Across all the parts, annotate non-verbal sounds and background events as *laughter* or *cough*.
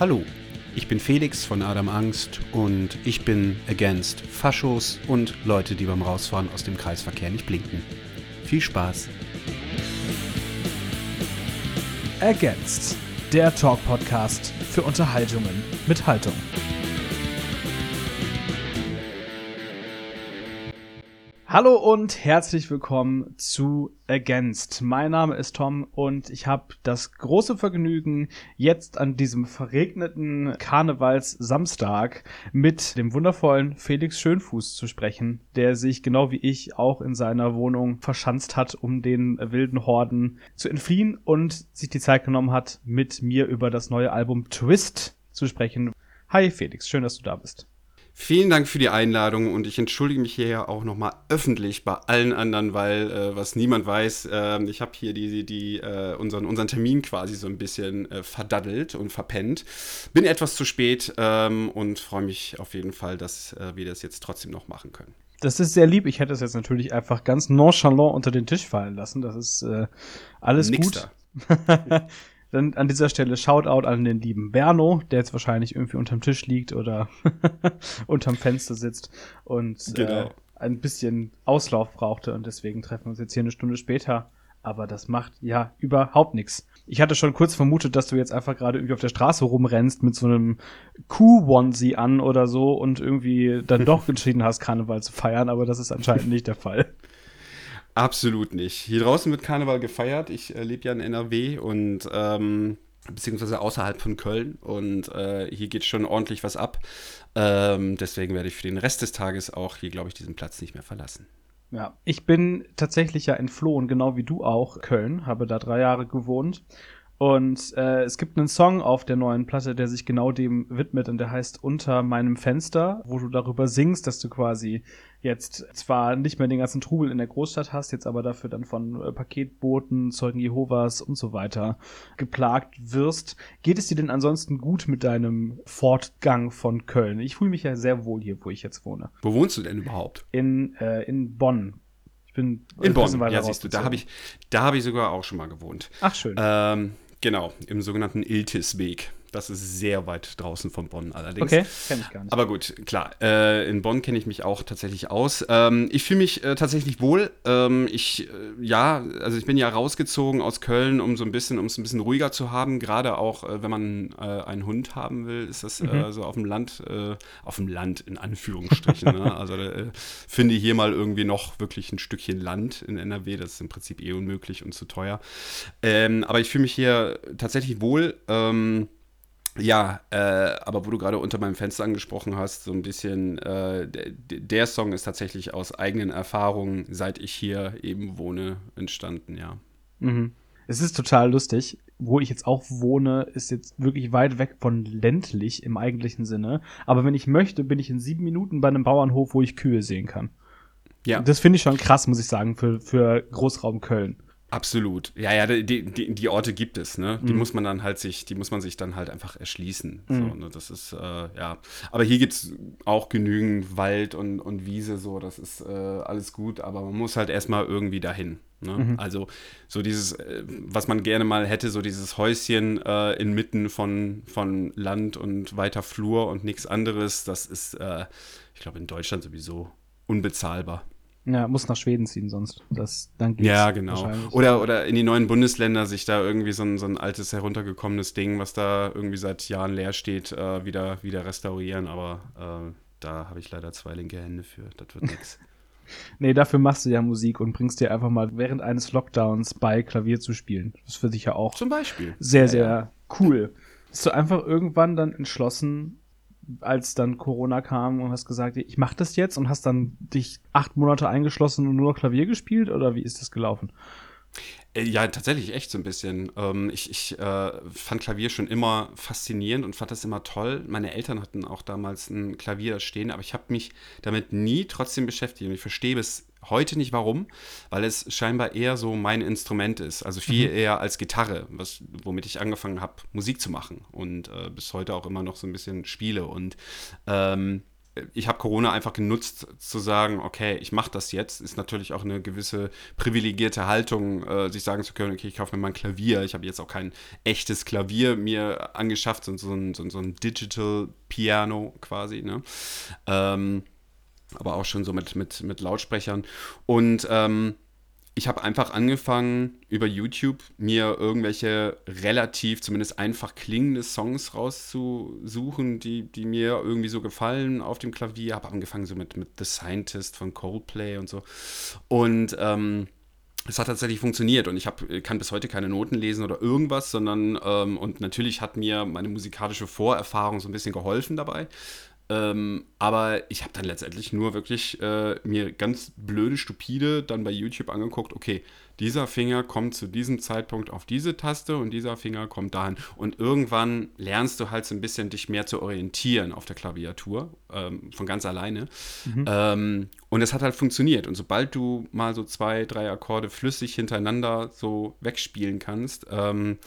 Hallo, ich bin Felix von Adam Angst und ich bin against Faschos und Leute, die beim Rausfahren aus dem Kreisverkehr nicht blinken. Viel Spaß! Against, der Talk-Podcast für Unterhaltungen mit Haltung. Hallo und herzlich willkommen zu Against. Mein Name ist Tom und ich habe das große Vergnügen, jetzt an diesem verregneten Karnevalssamstag mit dem wundervollen Felix Schönfuß zu sprechen, der sich genau wie ich auch in seiner Wohnung verschanzt hat, um den wilden Horden zu entfliehen und sich die Zeit genommen hat, mit mir über das neue Album Twist zu sprechen. Hi Felix, schön, dass du da bist. Vielen Dank für die Einladung und ich entschuldige mich hier auch nochmal öffentlich bei allen anderen, weil äh, was niemand weiß, äh, ich habe hier die, die, äh, unseren, unseren Termin quasi so ein bisschen äh, verdaddelt und verpennt. Bin etwas zu spät ähm, und freue mich auf jeden Fall, dass äh, wir das jetzt trotzdem noch machen können. Das ist sehr lieb. Ich hätte es jetzt natürlich einfach ganz nonchalant unter den Tisch fallen lassen. Das ist äh, alles Nix gut. *laughs* Dann an dieser Stelle Shoutout an den lieben Berno, der jetzt wahrscheinlich irgendwie unterm Tisch liegt oder *laughs* unterm Fenster sitzt und genau. äh, ein bisschen Auslauf brauchte und deswegen treffen wir uns jetzt hier eine Stunde später. Aber das macht ja überhaupt nichts. Ich hatte schon kurz vermutet, dass du jetzt einfach gerade irgendwie auf der Straße rumrennst mit so einem Kuh-Onesie an oder so und irgendwie dann *laughs* doch entschieden hast, Karneval zu feiern, aber das ist anscheinend nicht der Fall. Absolut nicht. Hier draußen wird Karneval gefeiert. Ich äh, lebe ja in NRW und ähm, beziehungsweise außerhalb von Köln und äh, hier geht schon ordentlich was ab. Ähm, deswegen werde ich für den Rest des Tages auch hier, glaube ich, diesen Platz nicht mehr verlassen. Ja, ich bin tatsächlich ja entflohen, genau wie du auch, Köln, habe da drei Jahre gewohnt und äh, es gibt einen Song auf der neuen Platte, der sich genau dem widmet und der heißt Unter meinem Fenster, wo du darüber singst, dass du quasi jetzt zwar nicht mehr den ganzen Trubel in der Großstadt hast, jetzt aber dafür dann von äh, Paketboten, Zeugen Jehovas und so weiter geplagt wirst. Geht es dir denn ansonsten gut mit deinem Fortgang von Köln? Ich fühle mich ja sehr wohl hier, wo ich jetzt wohne. Wo wohnst du denn überhaupt? In, äh, in Bonn. Ich bin in Bonn. Ja, siehst du, da habe ich, da ich sogar auch schon mal gewohnt. Ach schön. Ähm, Genau, im sogenannten Iltisweg. Das ist sehr weit draußen von Bonn allerdings. Okay, kenne ich gar nicht. Aber gut, klar. Äh, in Bonn kenne ich mich auch tatsächlich aus. Ähm, ich fühle mich äh, tatsächlich wohl. Ähm, ich, äh, ja, also ich bin ja rausgezogen aus Köln, um so ein bisschen, um es ein bisschen ruhiger zu haben. Gerade auch, äh, wenn man äh, einen Hund haben will, ist das äh, mhm. so auf dem Land, auf dem Land in Anführungsstrichen. ne? *laughs* Also finde hier mal irgendwie noch wirklich ein Stückchen Land in NRW. Das ist im Prinzip eh unmöglich und zu teuer. Ähm, aber ich fühle mich hier tatsächlich wohl. Ähm, ja, äh, aber wo du gerade unter meinem Fenster angesprochen hast, so ein bisschen, äh, der Song ist tatsächlich aus eigenen Erfahrungen, seit ich hier eben wohne, entstanden, ja. Mhm. Es ist total lustig. Wo ich jetzt auch wohne, ist jetzt wirklich weit weg von ländlich im eigentlichen Sinne. Aber wenn ich möchte, bin ich in sieben Minuten bei einem Bauernhof, wo ich Kühe sehen kann. Ja. Das finde ich schon krass, muss ich sagen, für, für Großraum Köln. Absolut. Ja, ja, die, die, die Orte gibt es, ne? Die mhm. muss man dann halt sich, die muss man sich dann halt einfach erschließen. Mhm. So, ne? Das ist, äh, ja. Aber hier gibt es auch genügend Wald und, und Wiese, so, das ist äh, alles gut, aber man muss halt erstmal irgendwie dahin. Ne? Mhm. Also so dieses, äh, was man gerne mal hätte, so dieses Häuschen äh, inmitten von, von Land und weiter Flur und nichts anderes, das ist, äh, ich glaube, in Deutschland sowieso unbezahlbar. Ja, muss nach Schweden ziehen sonst. Das, dann geht's ja, genau. Oder, oder in die neuen Bundesländer sich da irgendwie so ein, so ein altes, heruntergekommenes Ding, was da irgendwie seit Jahren leer steht, äh, wieder, wieder restaurieren. Aber äh, da habe ich leider zwei linke Hände für. Das wird nichts. *laughs* Nee, dafür machst du ja Musik und bringst dir einfach mal während eines Lockdowns bei, Klavier zu spielen. Das ist für dich ja auch Zum Beispiel. sehr, sehr ja, ja. cool. Hast du einfach irgendwann dann entschlossen, als dann Corona kam und hast gesagt, ich mach das jetzt und hast dann dich acht Monate eingeschlossen und nur noch Klavier gespielt oder wie ist das gelaufen? Äh, ja, tatsächlich echt so ein bisschen. Ähm, ich ich äh, fand Klavier schon immer faszinierend und fand das immer toll. Meine Eltern hatten auch damals ein Klavier stehen, aber ich habe mich damit nie trotzdem beschäftigt. Und ich verstehe bis heute nicht warum, weil es scheinbar eher so mein Instrument ist. Also viel mhm. eher als Gitarre, was, womit ich angefangen habe, Musik zu machen und äh, bis heute auch immer noch so ein bisschen spiele. Und ähm, ich habe Corona einfach genutzt zu sagen, okay, ich mache das jetzt. Ist natürlich auch eine gewisse privilegierte Haltung, äh, sich sagen zu können, okay, ich kaufe mir mal ein Klavier. Ich habe jetzt auch kein echtes Klavier mir angeschafft, sondern so ein, so, so ein Digital Piano quasi. Ne? Ähm, aber auch schon so mit, mit, mit Lautsprechern. Und ähm, ich habe einfach angefangen, über YouTube mir irgendwelche relativ, zumindest einfach klingende Songs rauszusuchen, die, die mir irgendwie so gefallen auf dem Klavier. Habe angefangen so mit, mit The Scientist von Coldplay und so. Und ähm, es hat tatsächlich funktioniert und ich hab, kann bis heute keine Noten lesen oder irgendwas, sondern ähm, und natürlich hat mir meine musikalische Vorerfahrung so ein bisschen geholfen dabei. Ähm, aber ich habe dann letztendlich nur wirklich äh, mir ganz blöde, stupide dann bei YouTube angeguckt, okay, dieser Finger kommt zu diesem Zeitpunkt auf diese Taste und dieser Finger kommt dahin. Und irgendwann lernst du halt so ein bisschen dich mehr zu orientieren auf der Klaviatur, ähm, von ganz alleine. Mhm. Ähm, und es hat halt funktioniert. Und sobald du mal so zwei, drei Akkorde flüssig hintereinander so wegspielen kannst, ähm,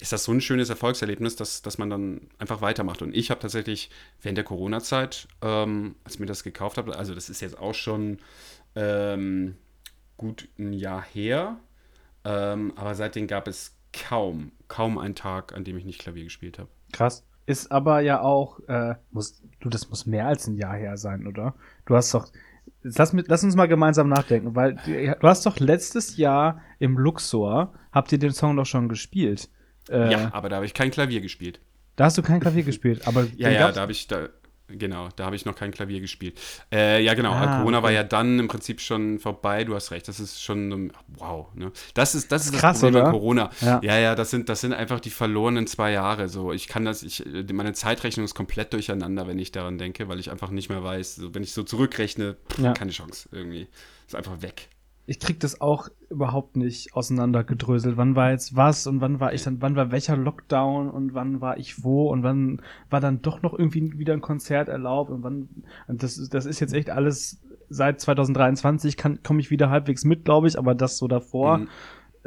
ist das so ein schönes Erfolgserlebnis, dass, dass man dann einfach weitermacht. Und ich habe tatsächlich während der Corona-Zeit, ähm, als ich mir das gekauft habe, also das ist jetzt auch schon ähm, gut ein Jahr her, ähm, aber seitdem gab es kaum, kaum einen Tag, an dem ich nicht Klavier gespielt habe. Krass. Ist aber ja auch, äh, muss, du, das muss mehr als ein Jahr her sein, oder? Du hast doch, lass, lass uns mal gemeinsam nachdenken, weil du hast doch letztes Jahr im Luxor, habt ihr den Song doch schon gespielt. Äh, ja, aber da habe ich kein Klavier gespielt. Da hast du kein Klavier *laughs* gespielt, aber. ja, ja, da habe ich, da, genau, da habe ich noch kein Klavier gespielt. Äh, ja, genau, ah, Corona okay. war ja dann im Prinzip schon vorbei, du hast recht, das ist schon, wow, ne? Das ist das, ist das Krass, Problem oder? Corona. Ja. ja, ja, das sind, das sind einfach die verlorenen zwei Jahre. So, ich kann das, ich, meine Zeitrechnung ist komplett durcheinander, wenn ich daran denke, weil ich einfach nicht mehr weiß, so, wenn ich so zurückrechne, pff, ja. keine Chance irgendwie. Ist einfach weg ich krieg das auch überhaupt nicht auseinandergedröselt. Wann war jetzt was und wann war ich dann, wann war welcher Lockdown und wann war ich wo und wann war dann doch noch irgendwie wieder ein Konzert erlaubt und wann, und das, das ist jetzt echt alles seit 2023 komme ich wieder halbwegs mit, glaube ich, aber das so davor mhm.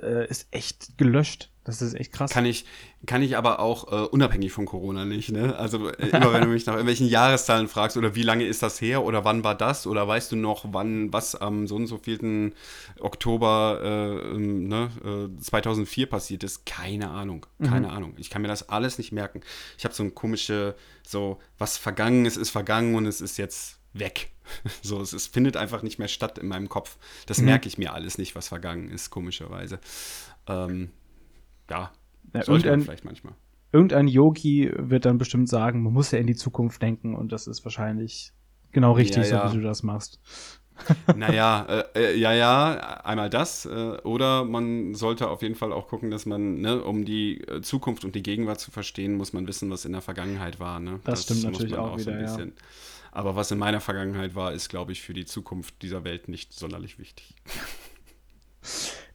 äh, ist echt gelöscht. Das ist echt krass. Kann ich, kann ich aber auch äh, unabhängig von Corona nicht. Ne? Also äh, immer wenn du mich nach irgendwelchen Jahreszahlen fragst oder wie lange ist das her oder wann war das oder weißt du noch, wann was am so und so vielten Oktober äh, ne, 2004 äh, passiert ist, keine Ahnung. Keine mhm. Ahnung. Ich kann mir das alles nicht merken. Ich habe so ein komische, so was vergangen ist, ist vergangen und es ist jetzt weg. *laughs* So, es, es findet einfach nicht mehr statt in meinem Kopf. Das mhm. merke ich mir alles nicht, was vergangen ist, komischerweise. Ähm, ja, ja sollte man vielleicht manchmal. Irgendein Yogi wird dann bestimmt sagen, man muss ja in die Zukunft denken und das ist wahrscheinlich genau richtig, ja, ja. so wie du das machst. naja, äh, äh, ja, ja, einmal das. Äh, oder man sollte auf jeden Fall auch gucken, dass man, ne, um die äh, Zukunft und die Gegenwart zu verstehen, muss man wissen, was in der Vergangenheit war. Ne? Das, das stimmt natürlich auch, auch wieder, so ja. Aber was in meiner Vergangenheit war, ist, glaube ich, für die Zukunft dieser Welt nicht sonderlich wichtig. *laughs*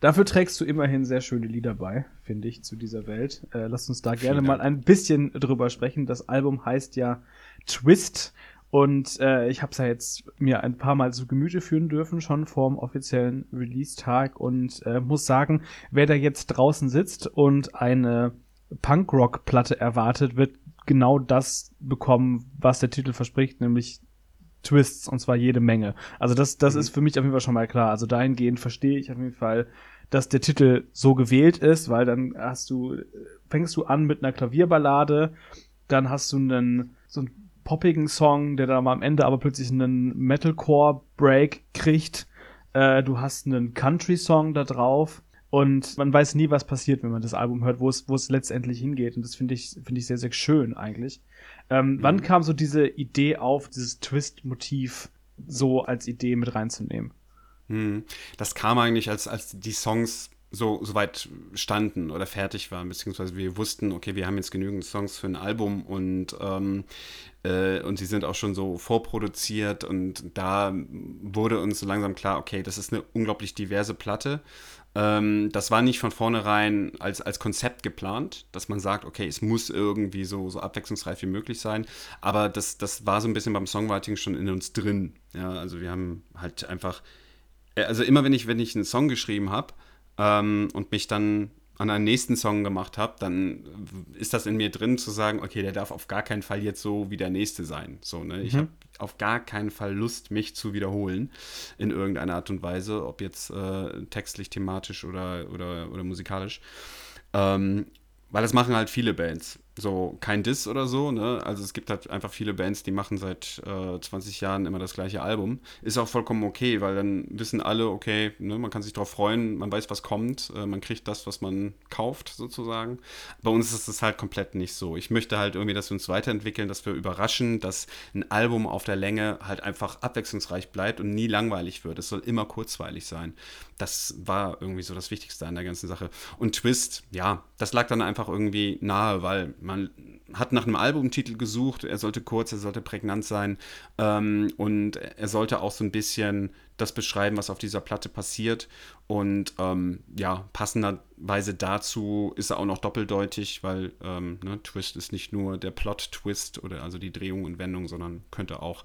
Dafür trägst du immerhin sehr schöne Lieder bei, finde ich, zu dieser Welt. Äh, lass uns da gerne mal ein bisschen drüber sprechen. Das Album heißt ja Twist und äh, ich habe es ja jetzt mir ein paar Mal zu Gemüte führen dürfen, schon vorm offiziellen Release-Tag und äh, muss sagen, wer da jetzt draußen sitzt und eine Punkrock-Platte erwartet, wird genau das bekommen, was der Titel verspricht, nämlich Twists und zwar jede Menge. Also das, das mhm. ist für mich auf jeden Fall schon mal klar. Also dahingehend verstehe ich auf jeden Fall, dass der Titel so gewählt ist, weil dann hast du, fängst du an mit einer Klavierballade, dann hast du einen, so einen poppigen Song, der dann am Ende aber plötzlich einen Metalcore-Break kriegt. Äh, du hast einen Country-Song da drauf und man weiß nie, was passiert, wenn man das Album hört, wo es, wo es letztendlich hingeht. Und das finde ich, finde ich sehr, sehr schön eigentlich. Ähm, mhm. Wann kam so diese Idee auf, dieses Twist-Motiv so als Idee mit reinzunehmen? Mhm. Das kam eigentlich, als, als die Songs so, so weit standen oder fertig waren, beziehungsweise wir wussten, okay, wir haben jetzt genügend Songs für ein Album und, ähm, äh, und sie sind auch schon so vorproduziert und da wurde uns so langsam klar, okay, das ist eine unglaublich diverse Platte ähm, das war nicht von vornherein als, als Konzept geplant, dass man sagt, okay, es muss irgendwie so, so abwechslungsreich wie möglich sein. Aber das, das war so ein bisschen beim Songwriting schon in uns drin. Ja, also wir haben halt einfach, äh, also immer wenn ich, wenn ich einen Song geschrieben habe ähm, und mich dann an einen nächsten Song gemacht habe, dann ist das in mir drin zu sagen, okay, der darf auf gar keinen Fall jetzt so wie der nächste sein. So, ne? Ich mhm. habe auf gar keinen Fall Lust, mich zu wiederholen in irgendeiner Art und Weise, ob jetzt äh, textlich, thematisch oder, oder, oder musikalisch. Ähm, weil das machen halt viele Bands so kein Diss oder so, ne? Also es gibt halt einfach viele Bands, die machen seit äh, 20 Jahren immer das gleiche Album. Ist auch vollkommen okay, weil dann wissen alle, okay, ne, man kann sich darauf freuen, man weiß, was kommt, äh, man kriegt das, was man kauft, sozusagen. Bei uns ist es halt komplett nicht so. Ich möchte halt irgendwie, dass wir uns weiterentwickeln, dass wir überraschen, dass ein Album auf der Länge halt einfach abwechslungsreich bleibt und nie langweilig wird. Es soll immer kurzweilig sein. Das war irgendwie so das Wichtigste an der ganzen Sache. Und Twist, ja, das lag dann einfach irgendwie nahe, weil man hat nach einem Albumtitel gesucht, er sollte kurz, er sollte prägnant sein ähm, und er sollte auch so ein bisschen das beschreiben, was auf dieser Platte passiert. Und ähm, ja, passenderweise dazu ist er auch noch doppeldeutig, weil ähm, ne, Twist ist nicht nur der Plot-Twist oder also die Drehung und Wendung, sondern könnte auch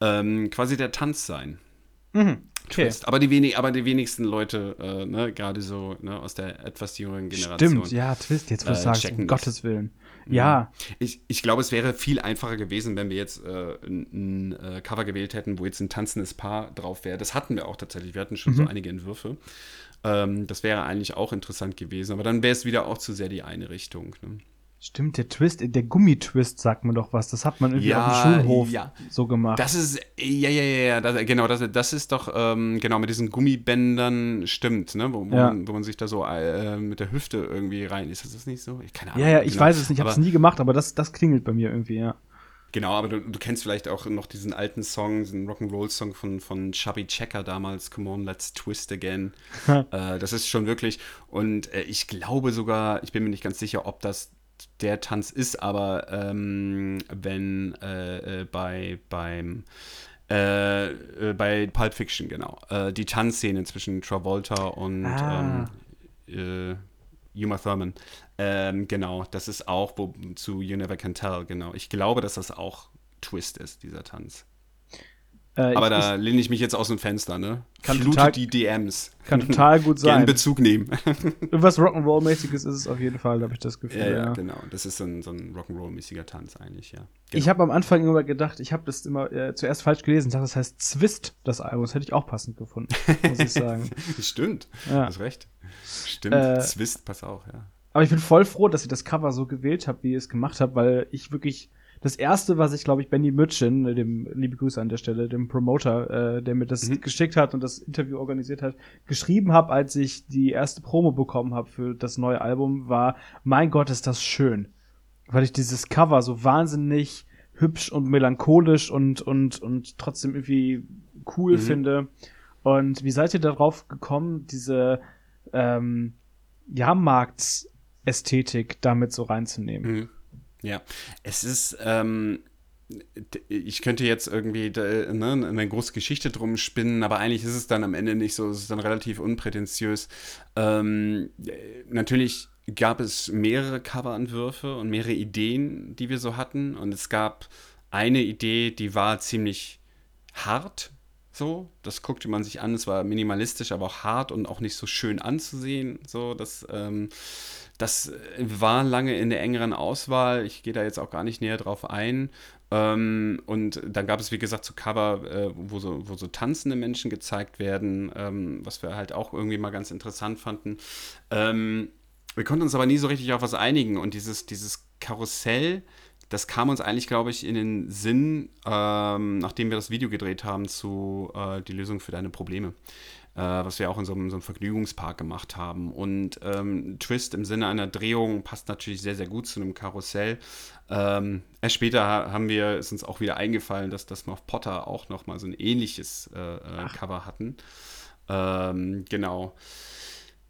ähm, quasi der Tanz sein. Mhm. Okay. Twist. Aber die, wenig, aber die wenigsten Leute, äh, ne, gerade so ne, aus der etwas jüngeren Generation. Stimmt, ja, Twist, jetzt wo du äh, sagst, um Gottes Willen. Mhm. Ja. Ich, ich glaube, es wäre viel einfacher gewesen, wenn wir jetzt äh, ein, ein äh, Cover gewählt hätten, wo jetzt ein tanzendes Paar drauf wäre. Das hatten wir auch tatsächlich. Wir hatten schon mhm. so einige Entwürfe. Ähm, das wäre eigentlich auch interessant gewesen. Aber dann wäre es wieder auch zu sehr die eine Richtung. Ne? Stimmt, der Twist, der Gummitwist sagt mir doch was. Das hat man irgendwie ja, auf dem Schulhof ja. so gemacht. Das ist, ja, ja, ja, das, genau, das, das ist doch, ähm, genau, mit diesen Gummibändern stimmt, ne? Wo, wo, ja. man, wo man, sich da so äh, mit der Hüfte irgendwie rein. Ist das, das nicht so? Ich, keine Ahnung. Ja, ja, ich genau. weiß es nicht, ich habe es nie gemacht, aber das, das klingelt bei mir irgendwie, ja. Genau, aber du, du, kennst vielleicht auch noch diesen alten Song, diesen Rock'n'Roll-Song von, von Chubby Checker damals, Come on, let's twist again. *laughs* äh, das ist schon wirklich, und äh, ich glaube sogar, ich bin mir nicht ganz sicher, ob das der Tanz ist, aber ähm, wenn äh, äh, bei beim äh, äh, bei Pulp Fiction, genau. Äh, die Tanzszene zwischen Travolta und ah. ähm, äh, Uma Thurman. Ähm, genau, das ist auch wo, zu You Never Can Tell, genau. Ich glaube, dass das auch Twist ist, dieser Tanz. Äh, Aber ich, da lehne ich mich jetzt aus dem Fenster, ne? Kann Flutet total, die DMs. Kann total gut *laughs* sein. Gern Bezug nehmen. *laughs* Irgendwas Rock'n'Roll-mäßiges ist es auf jeden Fall, habe ich das Gefühl. Ja, ja, ja, genau. Das ist so ein, so ein Rock'n'Roll-mäßiger Tanz eigentlich, ja. Genau. Ich habe am Anfang immer gedacht, ich habe das immer äh, zuerst falsch gelesen. Ich dachte, das heißt Zwist, das Album. Das hätte ich auch passend gefunden, muss ich sagen. *laughs* Stimmt. Ja. Hast recht. Stimmt. Äh, Zwist, pass auch, ja. Aber ich bin voll froh, dass ich das Cover so gewählt habe, wie ihr es gemacht habt, weil ich wirklich das erste, was ich, glaube ich, Benny Mütchen, äh, dem liebe Grüße an der Stelle, dem Promoter, äh, der mir das mhm. geschickt hat und das Interview organisiert hat, geschrieben habe, als ich die erste Promo bekommen habe für das neue Album, war, mein Gott, ist das schön. Weil ich dieses Cover so wahnsinnig hübsch und melancholisch und, und, und trotzdem irgendwie cool mhm. finde. Und wie seid ihr darauf gekommen, diese ähm, Jahrmarktsästhetik damit so reinzunehmen? Mhm. Ja, es ist, ähm, ich könnte jetzt irgendwie ne, eine große Geschichte drum spinnen, aber eigentlich ist es dann am Ende nicht so, es ist dann relativ unprätentiös. Ähm, natürlich gab es mehrere Coverentwürfe und mehrere Ideen, die wir so hatten. Und es gab eine Idee, die war ziemlich hart, so, das guckte man sich an, es war minimalistisch, aber auch hart und auch nicht so schön anzusehen, so, das ähm, das war lange in der engeren Auswahl. Ich gehe da jetzt auch gar nicht näher drauf ein. Ähm, und dann gab es, wie gesagt, so Cover, äh, wo, so, wo so tanzende Menschen gezeigt werden, ähm, was wir halt auch irgendwie mal ganz interessant fanden. Ähm, wir konnten uns aber nie so richtig auf was einigen. Und dieses, dieses Karussell, das kam uns eigentlich, glaube ich, in den Sinn, ähm, nachdem wir das Video gedreht haben zu äh, Die Lösung für deine Probleme äh, was wir auch in so einem, so einem, Vergnügungspark gemacht haben. Und ähm, Twist im Sinne einer Drehung passt natürlich sehr, sehr gut zu einem Karussell. Ähm, erst später haben wir, ist uns auch wieder eingefallen, dass, wir auf Potter auch nochmal so ein ähnliches äh, äh Cover hatten. Ähm, genau.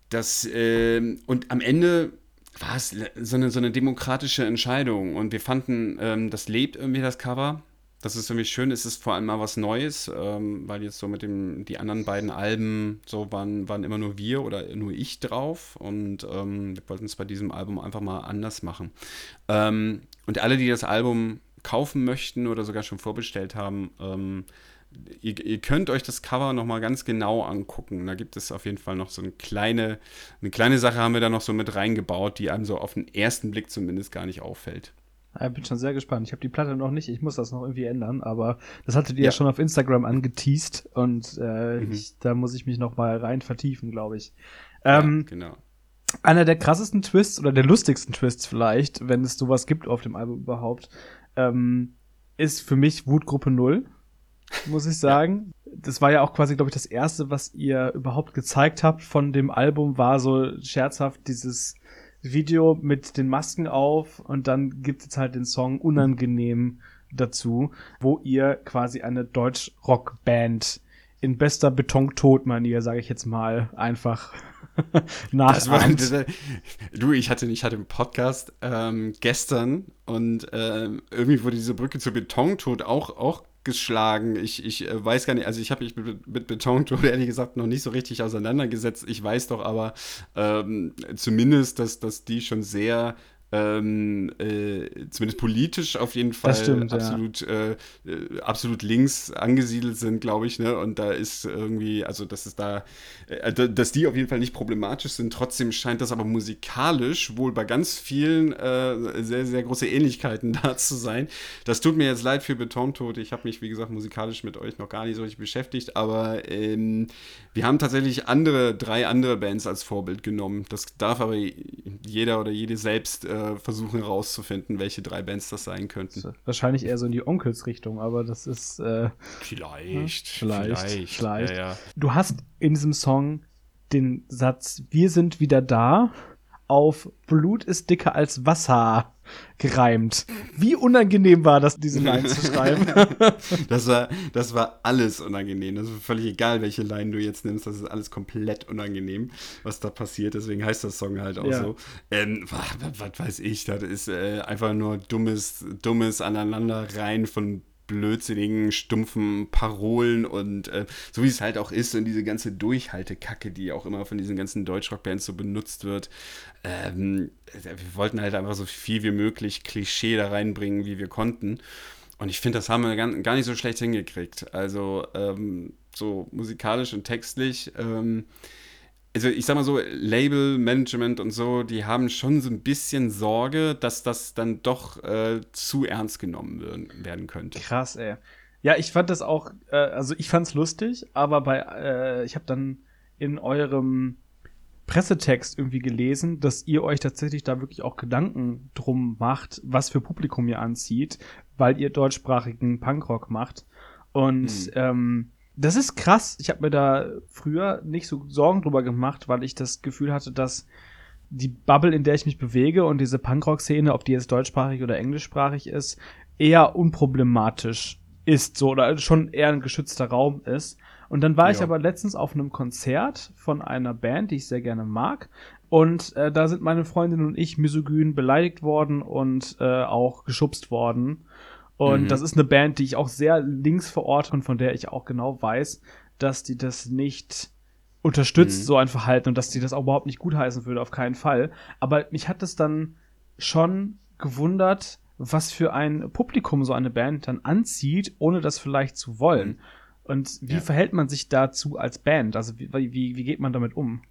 Das, äh, und am Ende war es so eine, so eine demokratische Entscheidung und wir fanden, ähm, das lebt irgendwie das Cover das ist irgendwie schön. Es ist vor allem mal was Neues, ähm, weil jetzt so mit dem, die anderen beiden Alben so waren, waren immer nur wir oder nur ich drauf und ähm, wir wollten es bei diesem Album einfach mal anders machen. Ähm, und alle, die das Album kaufen möchten oder sogar schon vorbestellt haben, ähm, ihr, ihr, könnt euch das Cover nochmal ganz genau angucken. Da gibt es auf jeden Fall noch so eine kleine, eine kleine Sache haben wir da noch so mit reingebaut, die einem so auf den ersten Blick zumindest gar nicht auffällt. Ich bin schon sehr gespannt. Ich habe die Platte noch nicht, ich muss das noch irgendwie ändern, aber das hattet ihr ja, ja schon auf Instagram angeteased und äh, mhm. ich, da muss ich mich noch mal rein vertiefen, glaube ich. Ähm, ja, genau. Einer der krassesten Twists oder der lustigsten Twists vielleicht, wenn es sowas gibt auf dem Album überhaupt, ähm, ist für mich Wutgruppe Null muss ich *laughs* sagen. Ja. Das war ja auch quasi, glaube ich, das erste, was ihr überhaupt gezeigt habt von dem Album, war so scherzhaft dieses Video mit den Masken auf und dann gibt es halt den Song Unangenehm dazu, wo ihr quasi eine Deutsch-Rock-Band in bester Betontod-Manier, sage ich jetzt mal, einfach *laughs* nachahmt. War, du, ich hatte, ich hatte einen Podcast ähm, gestern und ähm, irgendwie wurde diese Brücke zu Betontod auch, auch geschlagen. Ich, ich äh, weiß gar nicht, also ich habe mich mit, mit Betonton *laughs* ehrlich gesagt noch nicht so richtig auseinandergesetzt. Ich weiß doch aber ähm, zumindest, dass, dass die schon sehr ähm, äh, zumindest politisch auf jeden Fall stimmt, absolut, ja. äh, äh, absolut links angesiedelt sind, glaube ich. Ne? Und da ist irgendwie, also dass es da, äh, dass die auf jeden Fall nicht problematisch sind. Trotzdem scheint das aber musikalisch wohl bei ganz vielen äh, sehr, sehr große Ähnlichkeiten *laughs* da zu sein. Das tut mir jetzt leid für Betontod. Ich habe mich, wie gesagt, musikalisch mit euch noch gar nicht so richtig beschäftigt, aber ähm, wir haben tatsächlich andere, drei andere Bands als Vorbild genommen. Das darf aber jeder oder jede selbst äh, äh, versuchen herauszufinden, welche drei Bands das sein könnten. Wahrscheinlich eher so in die Onkels-Richtung, aber das ist. Äh, vielleicht, vielleicht. Vielleicht. vielleicht. Ja, ja. Du hast in diesem Song den Satz: Wir sind wieder da auf Blut ist dicker als Wasser gereimt. Wie unangenehm war das, diese Line zu schreiben? *laughs* das, war, das war alles unangenehm. Das ist völlig egal, welche Line du jetzt nimmst. Das ist alles komplett unangenehm, was da passiert. Deswegen heißt das Song halt auch ja. so. Ähm, was, was, weiß ich, das ist äh, einfach nur dummes, dummes Aneinanderreihen von blödsinnigen, stumpfen Parolen und äh, so wie es halt auch ist und diese ganze Durchhaltekacke, die auch immer von diesen ganzen Deutschrock-Bands so benutzt wird. Ähm, wir wollten halt einfach so viel wie möglich Klischee da reinbringen, wie wir konnten. Und ich finde, das haben wir gar, nicht so schlecht hingekriegt. Also ähm, so musikalisch und textlich. Ähm, also ich sag mal so, Label, Management und so, die haben schon so ein bisschen Sorge, dass das dann doch äh, zu ernst genommen werden, könnte. Krass, ey. Ja, ich fand das auch, äh, also ich fand's lustig, aber bei, äh, ich habe dann in eurem Pressetext irgendwie gelesen, dass ihr euch tatsächlich da wirklich auch Gedanken drum macht, was für Publikum ihr anzieht, weil ihr deutschsprachigen Punkrock macht. Und hm. ähm, das ist krass. Ich habe mir da früher nicht so Sorgen drüber gemacht, weil ich das Gefühl hatte, dass die Bubble, in der ich mich bewege und diese Punkrock-Szene, ob die jetzt deutschsprachig oder englischsprachig ist, eher unproblematisch ist, so oder schon eher ein geschützter Raum ist. Und dann war ja. ich aber letztens auf einem Konzert von einer Band, die ich sehr gerne mag. Und äh, da sind meine Freundin und ich misogyn beleidigt worden und äh, auch geschubst worden. Und mhm. das ist eine Band, die ich auch sehr links verorte und von der ich auch genau weiß, dass die das nicht unterstützt, mhm. so ein Verhalten und dass die das auch überhaupt nicht gutheißen würde, auf keinen Fall. Aber mich hat es dann schon gewundert, was für ein Publikum so eine Band dann anzieht, ohne das vielleicht zu wollen. Mhm. Und wie ja. verhält man sich dazu als Band? Also wie, wie, wie geht man damit um?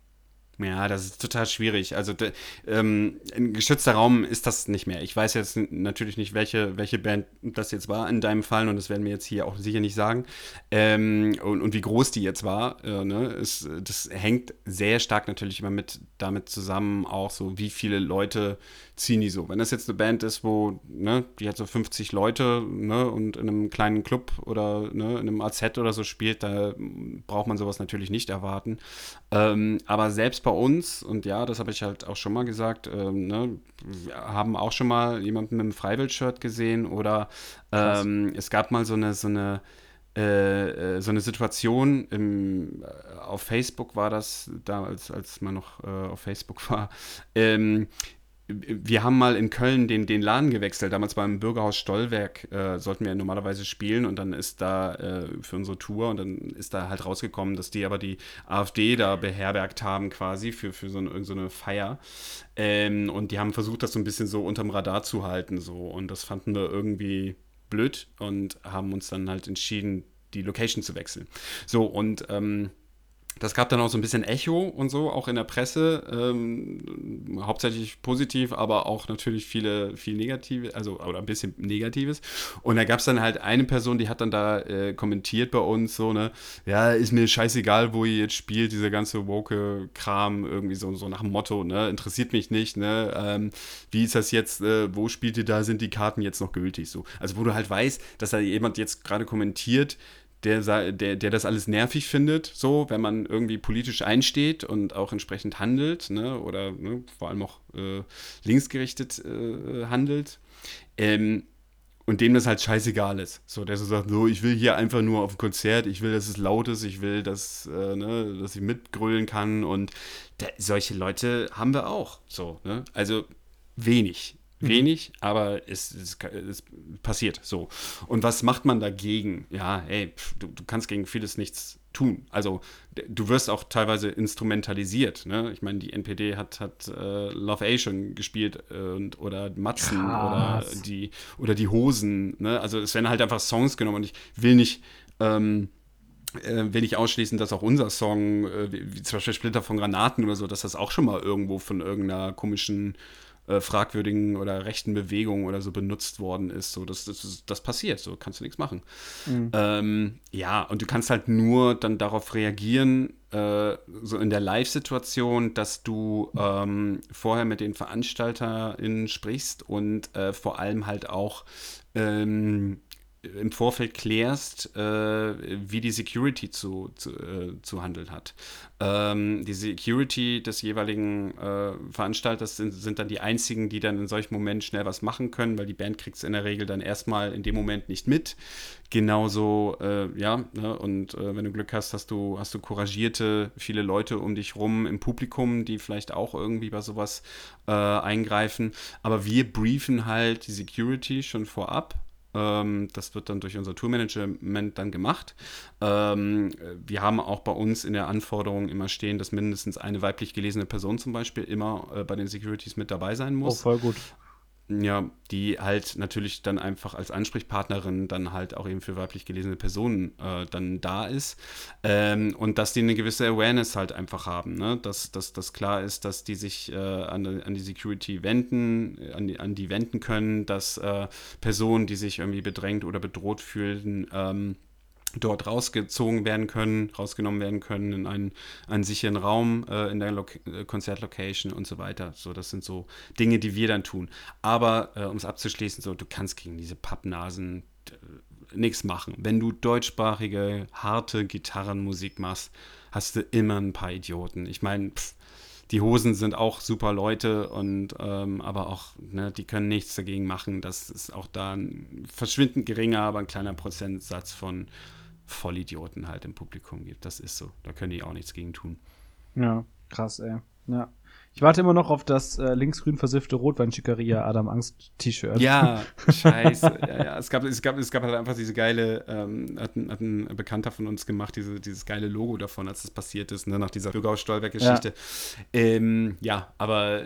Ja, das ist total schwierig. Also de, ähm, ein geschützter Raum ist das nicht mehr. Ich weiß jetzt natürlich nicht, welche, welche Band das jetzt war in deinem Fall und das werden wir jetzt hier auch sicher nicht sagen. Ähm, und, und wie groß die jetzt war. Äh, ne? ist, das hängt sehr stark natürlich immer mit damit zusammen, auch so, wie viele Leute ziehen die so. Wenn das jetzt eine Band ist, wo, ne, die hat so 50 Leute ne, und in einem kleinen Club oder ne, in einem AZ oder so spielt, da braucht man sowas natürlich nicht erwarten. Ähm, aber selbst bei uns, und ja, das habe ich halt auch schon mal gesagt, ähm, ne, haben auch schon mal jemanden mit einem Freiwild-Shirt gesehen oder ähm, es gab mal so eine, so eine äh, äh, so eine Situation im, äh, auf Facebook war das, da als, als man noch äh, auf Facebook war, ähm, wir haben mal in Köln den, den Laden gewechselt. Damals beim Bürgerhaus Stollwerk äh, sollten wir normalerweise spielen und dann ist da äh, für unsere Tour und dann ist da halt rausgekommen, dass die aber die AfD da beherbergt haben quasi für, für so eine, so eine Feier. Ähm, und die haben versucht, das so ein bisschen so unterm Radar zu halten so und das fanden wir irgendwie blöd und haben uns dann halt entschieden, die Location zu wechseln. So, und ähm, das gab dann auch so ein bisschen Echo und so, auch in der Presse, ähm, hauptsächlich positiv, aber auch natürlich viele, viel Negative, also oder ein bisschen Negatives. Und da gab es dann halt eine Person, die hat dann da äh, kommentiert bei uns, so, ne, ja, ist mir scheißegal, wo ihr jetzt spielt, dieser ganze woke Kram, irgendwie so, so nach dem Motto, ne, interessiert mich nicht, ne, ähm, wie ist das jetzt, äh, wo spielt ihr da, sind die Karten jetzt noch gültig, so. Also wo du halt weißt, dass da jemand jetzt gerade kommentiert, der, der, der das alles nervig findet, so, wenn man irgendwie politisch einsteht und auch entsprechend handelt, ne, oder ne, vor allem auch äh, linksgerichtet äh, handelt. Ähm, und dem das halt scheißegal ist. So, der so sagt, so, ich will hier einfach nur auf ein Konzert, ich will, dass es laut ist, ich will, dass, äh, ne, dass ich mitgrölen kann und da, solche Leute haben wir auch. So, ne? Also wenig. *laughs* Wenig, aber es, es, es, passiert so. Und was macht man dagegen? Ja, ey, du, du kannst gegen vieles nichts tun. Also du wirst auch teilweise instrumentalisiert. Ne? Ich meine, die NPD hat, hat äh, Love Asian gespielt äh, und, oder Matzen oder die, oder die Hosen. Ne? Also es werden halt einfach Songs genommen und ich will nicht. Ähm, äh, will ich ausschließen, dass auch unser Song, äh, wie, zum Beispiel Splitter von Granaten oder so, dass das auch schon mal irgendwo von irgendeiner komischen äh, fragwürdigen oder rechten Bewegungen oder so benutzt worden ist. So, das, das, das passiert, so kannst du nichts machen. Mhm. Ähm, ja, und du kannst halt nur dann darauf reagieren, äh, so in der Live-Situation, dass du ähm, vorher mit den VeranstalterInnen sprichst und äh, vor allem halt auch ähm, im Vorfeld klärst, äh, wie die Security zu, zu, äh, zu handeln hat. Ähm, die Security des jeweiligen äh, Veranstalters sind, sind, dann die einzigen, die dann in solchen Momenten schnell was machen können, weil die Band kriegt es in der Regel dann erstmal in dem Moment nicht mit. Genauso, äh, ja, ne? und äh, wenn du Glück hast, hast du, hast du couragierte, viele Leute um dich rum im Publikum, die vielleicht auch irgendwie bei sowas äh, eingreifen. Aber wir briefen halt die Security schon vorab das wird dann durch unser Tourmanagement dann gemacht. Ähm, wir haben auch bei uns in der Anforderung immer stehen, dass mindestens eine weiblich gelesene Person zum Beispiel immer äh, bei den Securities mit dabei sein muss. Oh, voll gut ja, die halt natürlich dann einfach als Ansprechpartnerin dann halt auch eben für weiblich gelesene Personen äh, dann da ist. Ähm, und dass die eine gewisse Awareness halt einfach haben, ne? dass, dass, dass klar ist, dass die sich äh, an, an die Security wenden, an die, an die wenden können, dass äh, Personen, die sich irgendwie bedrängt oder bedroht fühlen, ähm, dort rausgezogen werden können, rausgenommen werden können in einen, einen sicheren Raum äh, in der Lo äh, Konzertlocation und so weiter. So, das sind so Dinge, die wir dann tun. Aber äh, um es abzuschließen, so, du kannst gegen diese Pappnasen äh, nichts machen. Wenn du deutschsprachige, harte Gitarrenmusik machst, hast du immer ein paar Idioten. Ich meine, die Hosen sind auch super Leute und ähm, aber auch, ne, die können nichts dagegen machen. Das ist auch da ein verschwindend geringer, aber ein kleiner Prozentsatz von Vollidioten halt im Publikum gibt. Das ist so. Da können die auch nichts gegen tun. Ja, krass, ey. Ja. Ich warte immer noch auf das äh, linksgrün versiffte Rotwein-Schickeria Adam Angst-T-Shirt. Ja, *laughs* scheiße. ja, ja. Es, gab, es, gab, es gab halt einfach diese geile, ähm, hat, ein, hat ein Bekannter von uns gemacht, diese, dieses geile Logo davon, als das passiert ist, ne, nach dieser Bürgerhaus-Stolberg-Geschichte. Ja. Ähm, ja. aber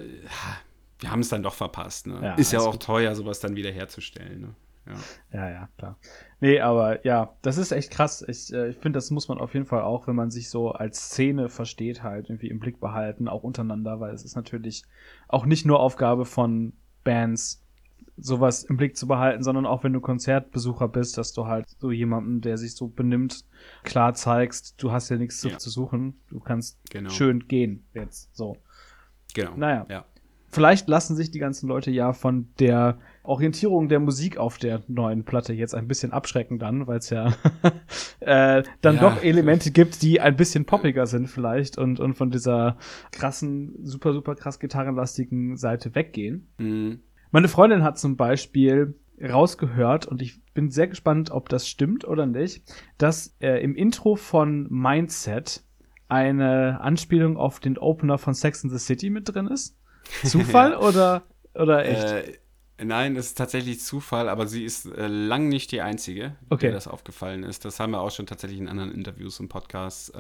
wir haben es dann doch verpasst. Ne? Ist ja auch teuer, sowas dann wieder herzustellen. Ne? Ja. ja, ja, klar. Nee, aber ja, das ist echt krass. Ich, äh, ich finde, das muss man auf jeden Fall auch, wenn man sich so als Szene versteht, halt irgendwie im Blick behalten, auch untereinander, weil es ist natürlich auch nicht nur Aufgabe von Bands, sowas im Blick zu behalten, sondern auch wenn du Konzertbesucher bist, dass du halt so jemanden, der sich so benimmt, klar zeigst, du hast ja nichts ja. zu suchen, du kannst genau. schön gehen jetzt so. Genau. Naja. Ja. Vielleicht lassen sich die ganzen Leute ja von der Orientierung der Musik auf der neuen Platte jetzt ein bisschen abschrecken dann, weil es ja *laughs* äh, dann ja. doch Elemente gibt, die ein bisschen poppiger sind vielleicht und, und von dieser krassen, super, super krass gitarrenlastigen Seite weggehen. Mhm. Meine Freundin hat zum Beispiel rausgehört und ich bin sehr gespannt, ob das stimmt oder nicht, dass äh, im Intro von Mindset eine Anspielung auf den Opener von Sex in the City mit drin ist. *laughs* Zufall oder, oder echt? Äh, Nein, es ist tatsächlich Zufall, aber sie ist äh, lang nicht die Einzige, okay. der das aufgefallen ist. Das haben wir auch schon tatsächlich in anderen Interviews und Podcasts, äh,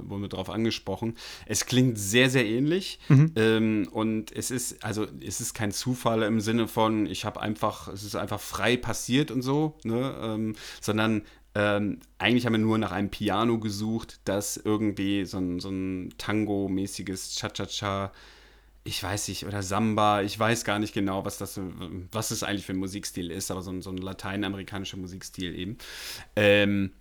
wurden wir darauf angesprochen. Es klingt sehr, sehr ähnlich mhm. ähm, und es ist, also es ist kein Zufall im Sinne von, ich habe einfach, es ist einfach frei passiert und so, ne? ähm, sondern Ähm, eigentlich haben wir nur nach einem Piano gesucht, das irgendwie so ein, so ein Tango-mäßiges Cha-Cha-Cha, ich weiß nicht, oder Samba, ich weiß gar nicht genau, was das, was das eigentlich für ein Musikstil ist, aber so ein, so ein lateinamerikanischer Musikstil eben. Ähm,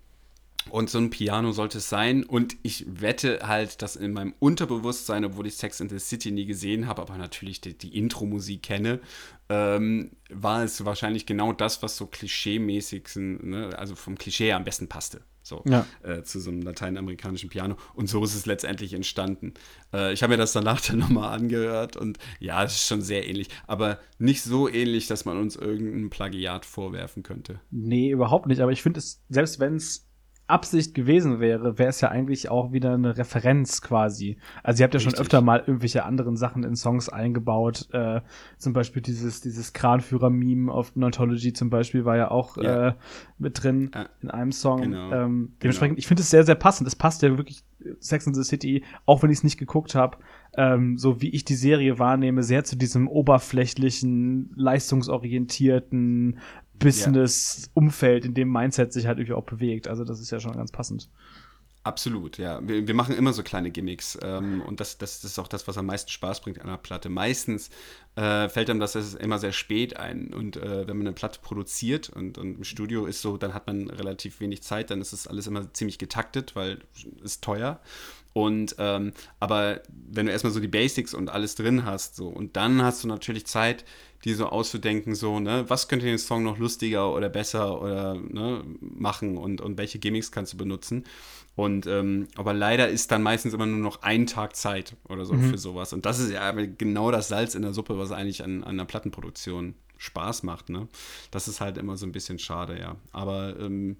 und so ein Piano sollte es sein. Und ich wette halt, dass in meinem Unterbewusstsein, obwohl ich Sex in the City nie gesehen habe, aber natürlich die, die Intro-Musik kenne, ähm, war es wahrscheinlich genau das, was so klischee-mäßig, ne, also vom Klischee am besten passte. So, ja. äh, zu so einem lateinamerikanischen Piano. Und so ist es letztendlich entstanden. Äh, ich habe mir das danach dann nochmal angehört und ja, es ist schon sehr ähnlich. Aber nicht so ähnlich, dass man uns irgendein Plagiat vorwerfen könnte. Nee, überhaupt nicht. Aber ich finde es, selbst wenn es Absicht gewesen wäre, wäre es ja eigentlich auch wieder eine Referenz quasi. Also ihr habt ja Richtig. schon öfter mal irgendwelche anderen Sachen in Songs eingebaut. Äh, zum Beispiel dieses, dieses Kranführer-Meme auf Nontology zum Beispiel war ja auch ja. Äh, mit drin ja. in einem Song. Genau. Ähm, dementsprechend, genau. ich finde es sehr, sehr passend. Es passt ja wirklich Sex in the City, auch wenn ich es nicht geguckt habe, ähm, so wie ich die Serie wahrnehme, sehr zu diesem oberflächlichen, leistungsorientierten, Business-Umfeld, in dem Mindset sich halt irgendwie auch bewegt. Also das ist ja schon ganz passend. Absolut, ja. Wir, wir machen immer so kleine Gimmicks ähm, und das, das, das, ist auch das, was am meisten Spaß bringt an einer Platte. Meistens äh, fällt einem das immer sehr spät ein und äh, wenn man eine Platte produziert und, und, im Studio ist so, dann hat man relativ wenig Zeit, dann ist es alles immer ziemlich getaktet, weil es teuer und ähm, aber wenn du erstmal so die Basics und alles drin hast, so und dann hast du natürlich Zeit, die so auszudenken, so, ne, was könnte den Song noch lustiger oder besser oder ne, machen und, und welche Gimmicks kannst du benutzen. Und ähm, aber leider ist dann meistens immer nur noch ein Tag Zeit oder so mhm. für sowas. Und das ist ja genau das Salz in der Suppe, was eigentlich an, an einer Plattenproduktion Spaß macht, ne? Das ist halt immer so ein bisschen schade, ja. Aber ähm,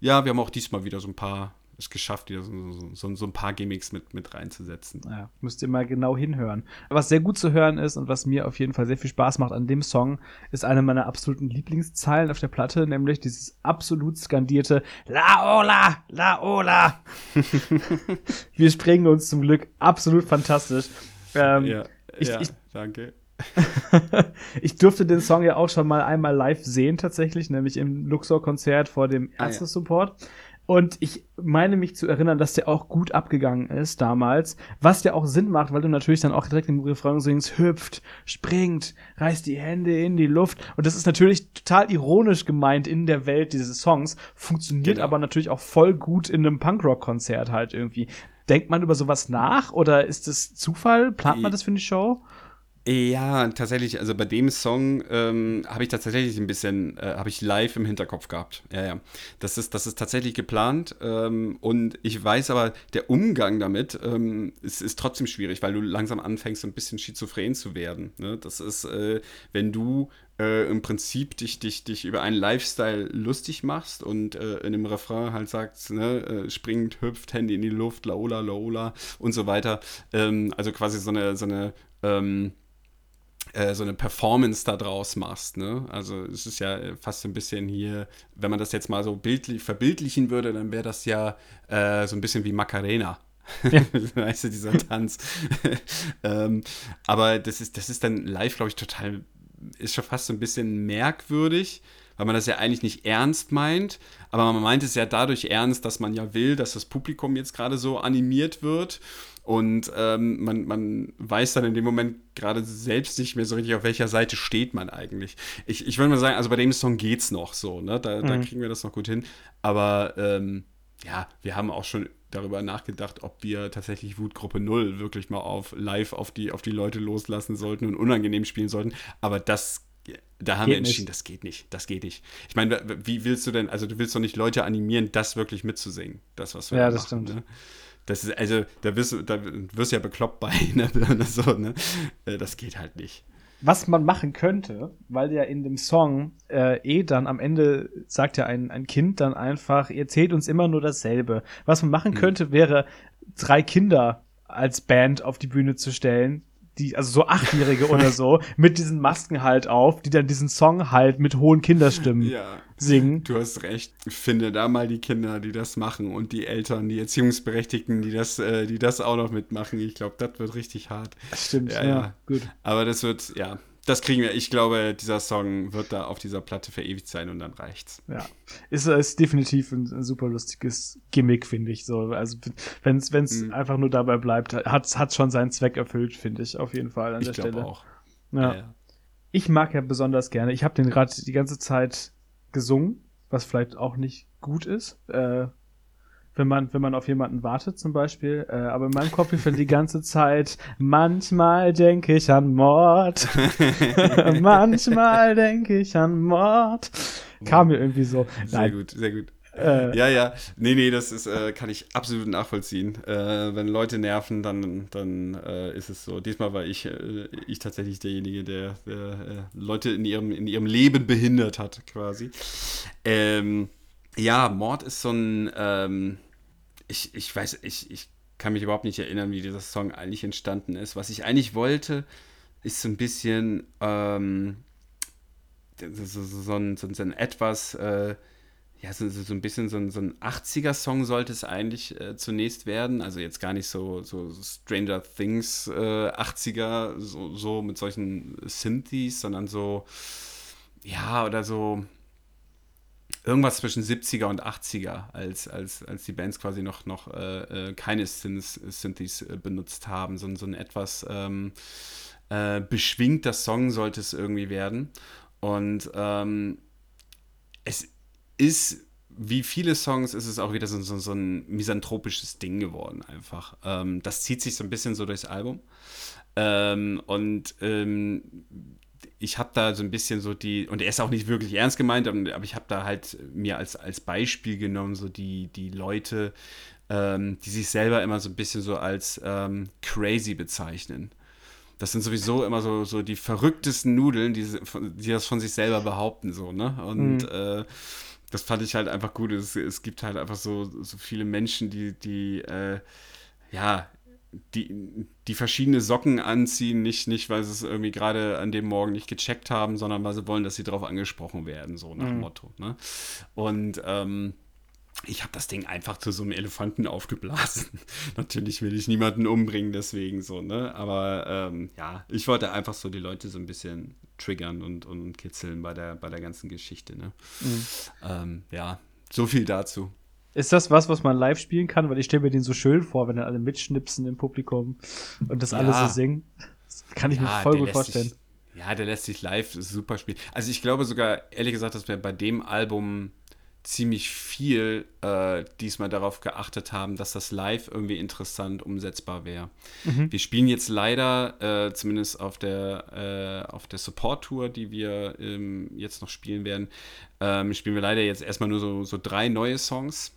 ja, wir haben auch diesmal wieder so ein paar es geschafft, wieder so, so, so, ein paar Gimmicks mit, mit reinzusetzen. Ja, müsst ihr mal genau hinhören. Was sehr gut zu hören ist und was mir auf jeden Fall sehr viel Spaß macht an dem Song, ist eine meiner absoluten Lieblingszeilen auf der Platte, nämlich dieses absolut skandierte La Ola, La Ola. *laughs* Wir sprengen uns zum Glück absolut fantastisch. Ähm, ja, ich, ja, ich, danke. *laughs* ich durfte den Song ja auch schon mal einmal live sehen, tatsächlich, nämlich im Luxor-Konzert vor dem Ärzte-Support. Ah, ja. Und ich meine mich zu erinnern, dass der auch gut abgegangen ist damals, was ja auch Sinn macht, weil du natürlich dann auch direkt im Refrain singst, hüpft, springt, reißt die Hände in die Luft. Und das ist natürlich total ironisch gemeint in der Welt dieses Songs, funktioniert genau. aber natürlich auch voll gut in einem Punkrock-Konzert halt irgendwie. Denkt man über sowas nach oder ist das Zufall? Plant man das für eine Show? Ja, tatsächlich, also bei dem Song ähm, habe ich tatsächlich ein bisschen, äh, habe ich live im Hinterkopf gehabt. Ja, ja. Das ist, das ist tatsächlich geplant ähm, und ich weiß aber, der Umgang damit ähm, ist, ist trotzdem schwierig, weil du langsam anfängst, ein bisschen schizophren zu werden. Ne? Das ist, äh, wenn du äh, im Prinzip dich, dich, dich über einen Lifestyle lustig machst und äh, in dem Refrain halt sagst, ne, äh, springt, hüpft, Handy in die Luft, laola, laola und so weiter. Ähm, also quasi so eine, so eine ähm, äh, so eine Performance da draus machst. Ne? Also es ist ja fast so ein bisschen hier, wenn man das jetzt mal so bildlich, verbildlichen würde, dann wäre das ja äh, so ein bisschen wie Macarena. Ja. *laughs* weißt du, dieser Tanz. *laughs* ähm, aber das ist, das ist dann live, glaube ich, total, ist schon fast so ein bisschen merkwürdig, weil man das ja eigentlich nicht ernst meint, aber man meint es ja dadurch ernst, dass man ja will, dass das Publikum jetzt gerade so animiert wird. Und ähm, man, man weiß dann in dem Moment gerade selbst nicht mehr so richtig, auf welcher Seite steht man eigentlich. Ich, ich würde mal sagen, also bei dem Song geht's noch so, ne? Da, mhm. da kriegen wir das noch gut hin. Aber ähm, ja, wir haben auch schon darüber nachgedacht, ob wir tatsächlich Wutgruppe 0 wirklich mal auf live auf die, auf die Leute loslassen sollten und unangenehm spielen sollten. Aber das da haben geht wir entschieden, nicht. das geht nicht. Das geht nicht. Ich meine, wie willst du denn, also du willst doch nicht Leute animieren, das wirklich mitzusingen. Das, was wir Ja, das machen, stimmt. Ne? Das ist, also, da wirst du, da wirst du ja bekloppt bei, *laughs* ne? so, ne? Äh, das geht halt nicht. Was man machen könnte, weil ja in dem Song äh, eh dann am Ende sagt ja ein, ein Kind dann einfach, ihr erzählt uns immer nur dasselbe. Was man machen hm. könnte, wäre drei Kinder als Band auf die Bühne zu stellen, die, also so Achtjährige oder so, *laughs* mit diesen Masken halt auf, die dann diesen Song halt mit hohen Kinderstimmen ja, singen. Du hast recht. Finde da mal die Kinder, die das machen und die Eltern, die Erziehungsberechtigten, die das, äh, die das auch noch mitmachen. Ich glaube, das wird richtig hart. Stimmt, ja, ja, ja, gut. Aber das wird, ja, das kriegen wir. Ich glaube, dieser Song wird da auf dieser Platte verewigt sein und dann reicht's. Ja, ist, ist definitiv ein, ein super lustiges Gimmick, finde ich. So, also wenn es mhm. einfach nur dabei bleibt, hat es schon seinen Zweck erfüllt, finde ich auf jeden Fall an ich der Stelle. auch. Ja. Ja, ja. Ich mag ja besonders gerne. Ich habe den gerade die ganze Zeit gesungen, was vielleicht auch nicht gut ist. Äh, wenn man, wenn man auf jemanden wartet zum Beispiel. Äh, aber in meinem Kopf lief die ganze Zeit, manchmal denke ich an Mord. *laughs* manchmal denke ich an Mord. Kam mir irgendwie so. Sehr Nein. gut, sehr gut. Äh, ja, ja. Nee, nee, das ist, äh, kann ich absolut nachvollziehen. Äh, wenn Leute nerven, dann, dann äh, ist es so. Diesmal war ich, äh, ich tatsächlich derjenige, der, der Leute in ihrem, in ihrem Leben behindert hat, quasi. Ähm, ja, Mord ist so ein, ähm, ich, ich weiß, ich, ich kann mich überhaupt nicht erinnern, wie dieser Song eigentlich entstanden ist. Was ich eigentlich wollte, ist so ein bisschen ähm, so, so, so, ein, so, ein, etwas, äh, ja, so, so ein bisschen so ein, so ein 80er-Song sollte es eigentlich äh, zunächst werden. Also jetzt gar nicht so, so Stranger Things äh, 80er, so, so mit solchen Synthes, sondern so, ja, oder so irgendwas zwischen 70er und 80er, als, als, als die Bands quasi noch, noch äh, äh keine Synths, Synthes äh, benutzt haben. So, so ein etwas ähm, äh, beschwingter Song sollte es irgendwie werden. Und ähm, es ist, wie viele Songs, ist es auch wieder so, so, so ein misanthropisches Ding geworden einfach. Ähm, das zieht sich so ein bisschen so durchs Album. Ähm, und ähm, ich habe da so ein bisschen so die, und er ist auch nicht wirklich ernst gemeint, aber ich habe da halt mir als, als Beispiel genommen, so die, die Leute, ähm, die sich selber immer so ein bisschen so als ähm, crazy bezeichnen. Das sind sowieso immer so, so die verrücktesten Nudeln, die, die das von sich selber behaupten, so, ne? Und mhm. äh, das fand ich halt einfach gut. Es, es gibt halt einfach so, so viele Menschen, die, die äh, ja, die, die verschiedene Socken anziehen, nicht, nicht weil sie es irgendwie gerade an dem Morgen nicht gecheckt haben, sondern weil sie wollen, dass sie darauf angesprochen werden, so nach mhm. Motto. Ne? Und ähm, ich habe das Ding einfach zu so einem Elefanten aufgeblasen. *laughs* Natürlich will ich niemanden umbringen, deswegen so, ne? Aber ähm, ja, ich wollte einfach so die Leute so ein bisschen triggern und, und kitzeln bei der, bei der ganzen Geschichte, ne? Mhm. Ähm, ja, so viel dazu. Ist das was, was man live spielen kann? Weil ich stelle mir den so schön vor, wenn dann alle mitschnipsen im Publikum und das ja. alle so singen. Das kann ich ja, mir voll gut vorstellen. Sich, ja, der lässt sich live super spielen. Also ich glaube sogar, ehrlich gesagt, dass wir bei dem Album ziemlich viel äh, diesmal darauf geachtet haben, dass das live irgendwie interessant umsetzbar wäre. Mhm. Wir spielen jetzt leider, äh, zumindest auf der, äh, der Support-Tour, die wir ähm, jetzt noch spielen werden, ähm, spielen wir leider jetzt erstmal nur so, so drei neue Songs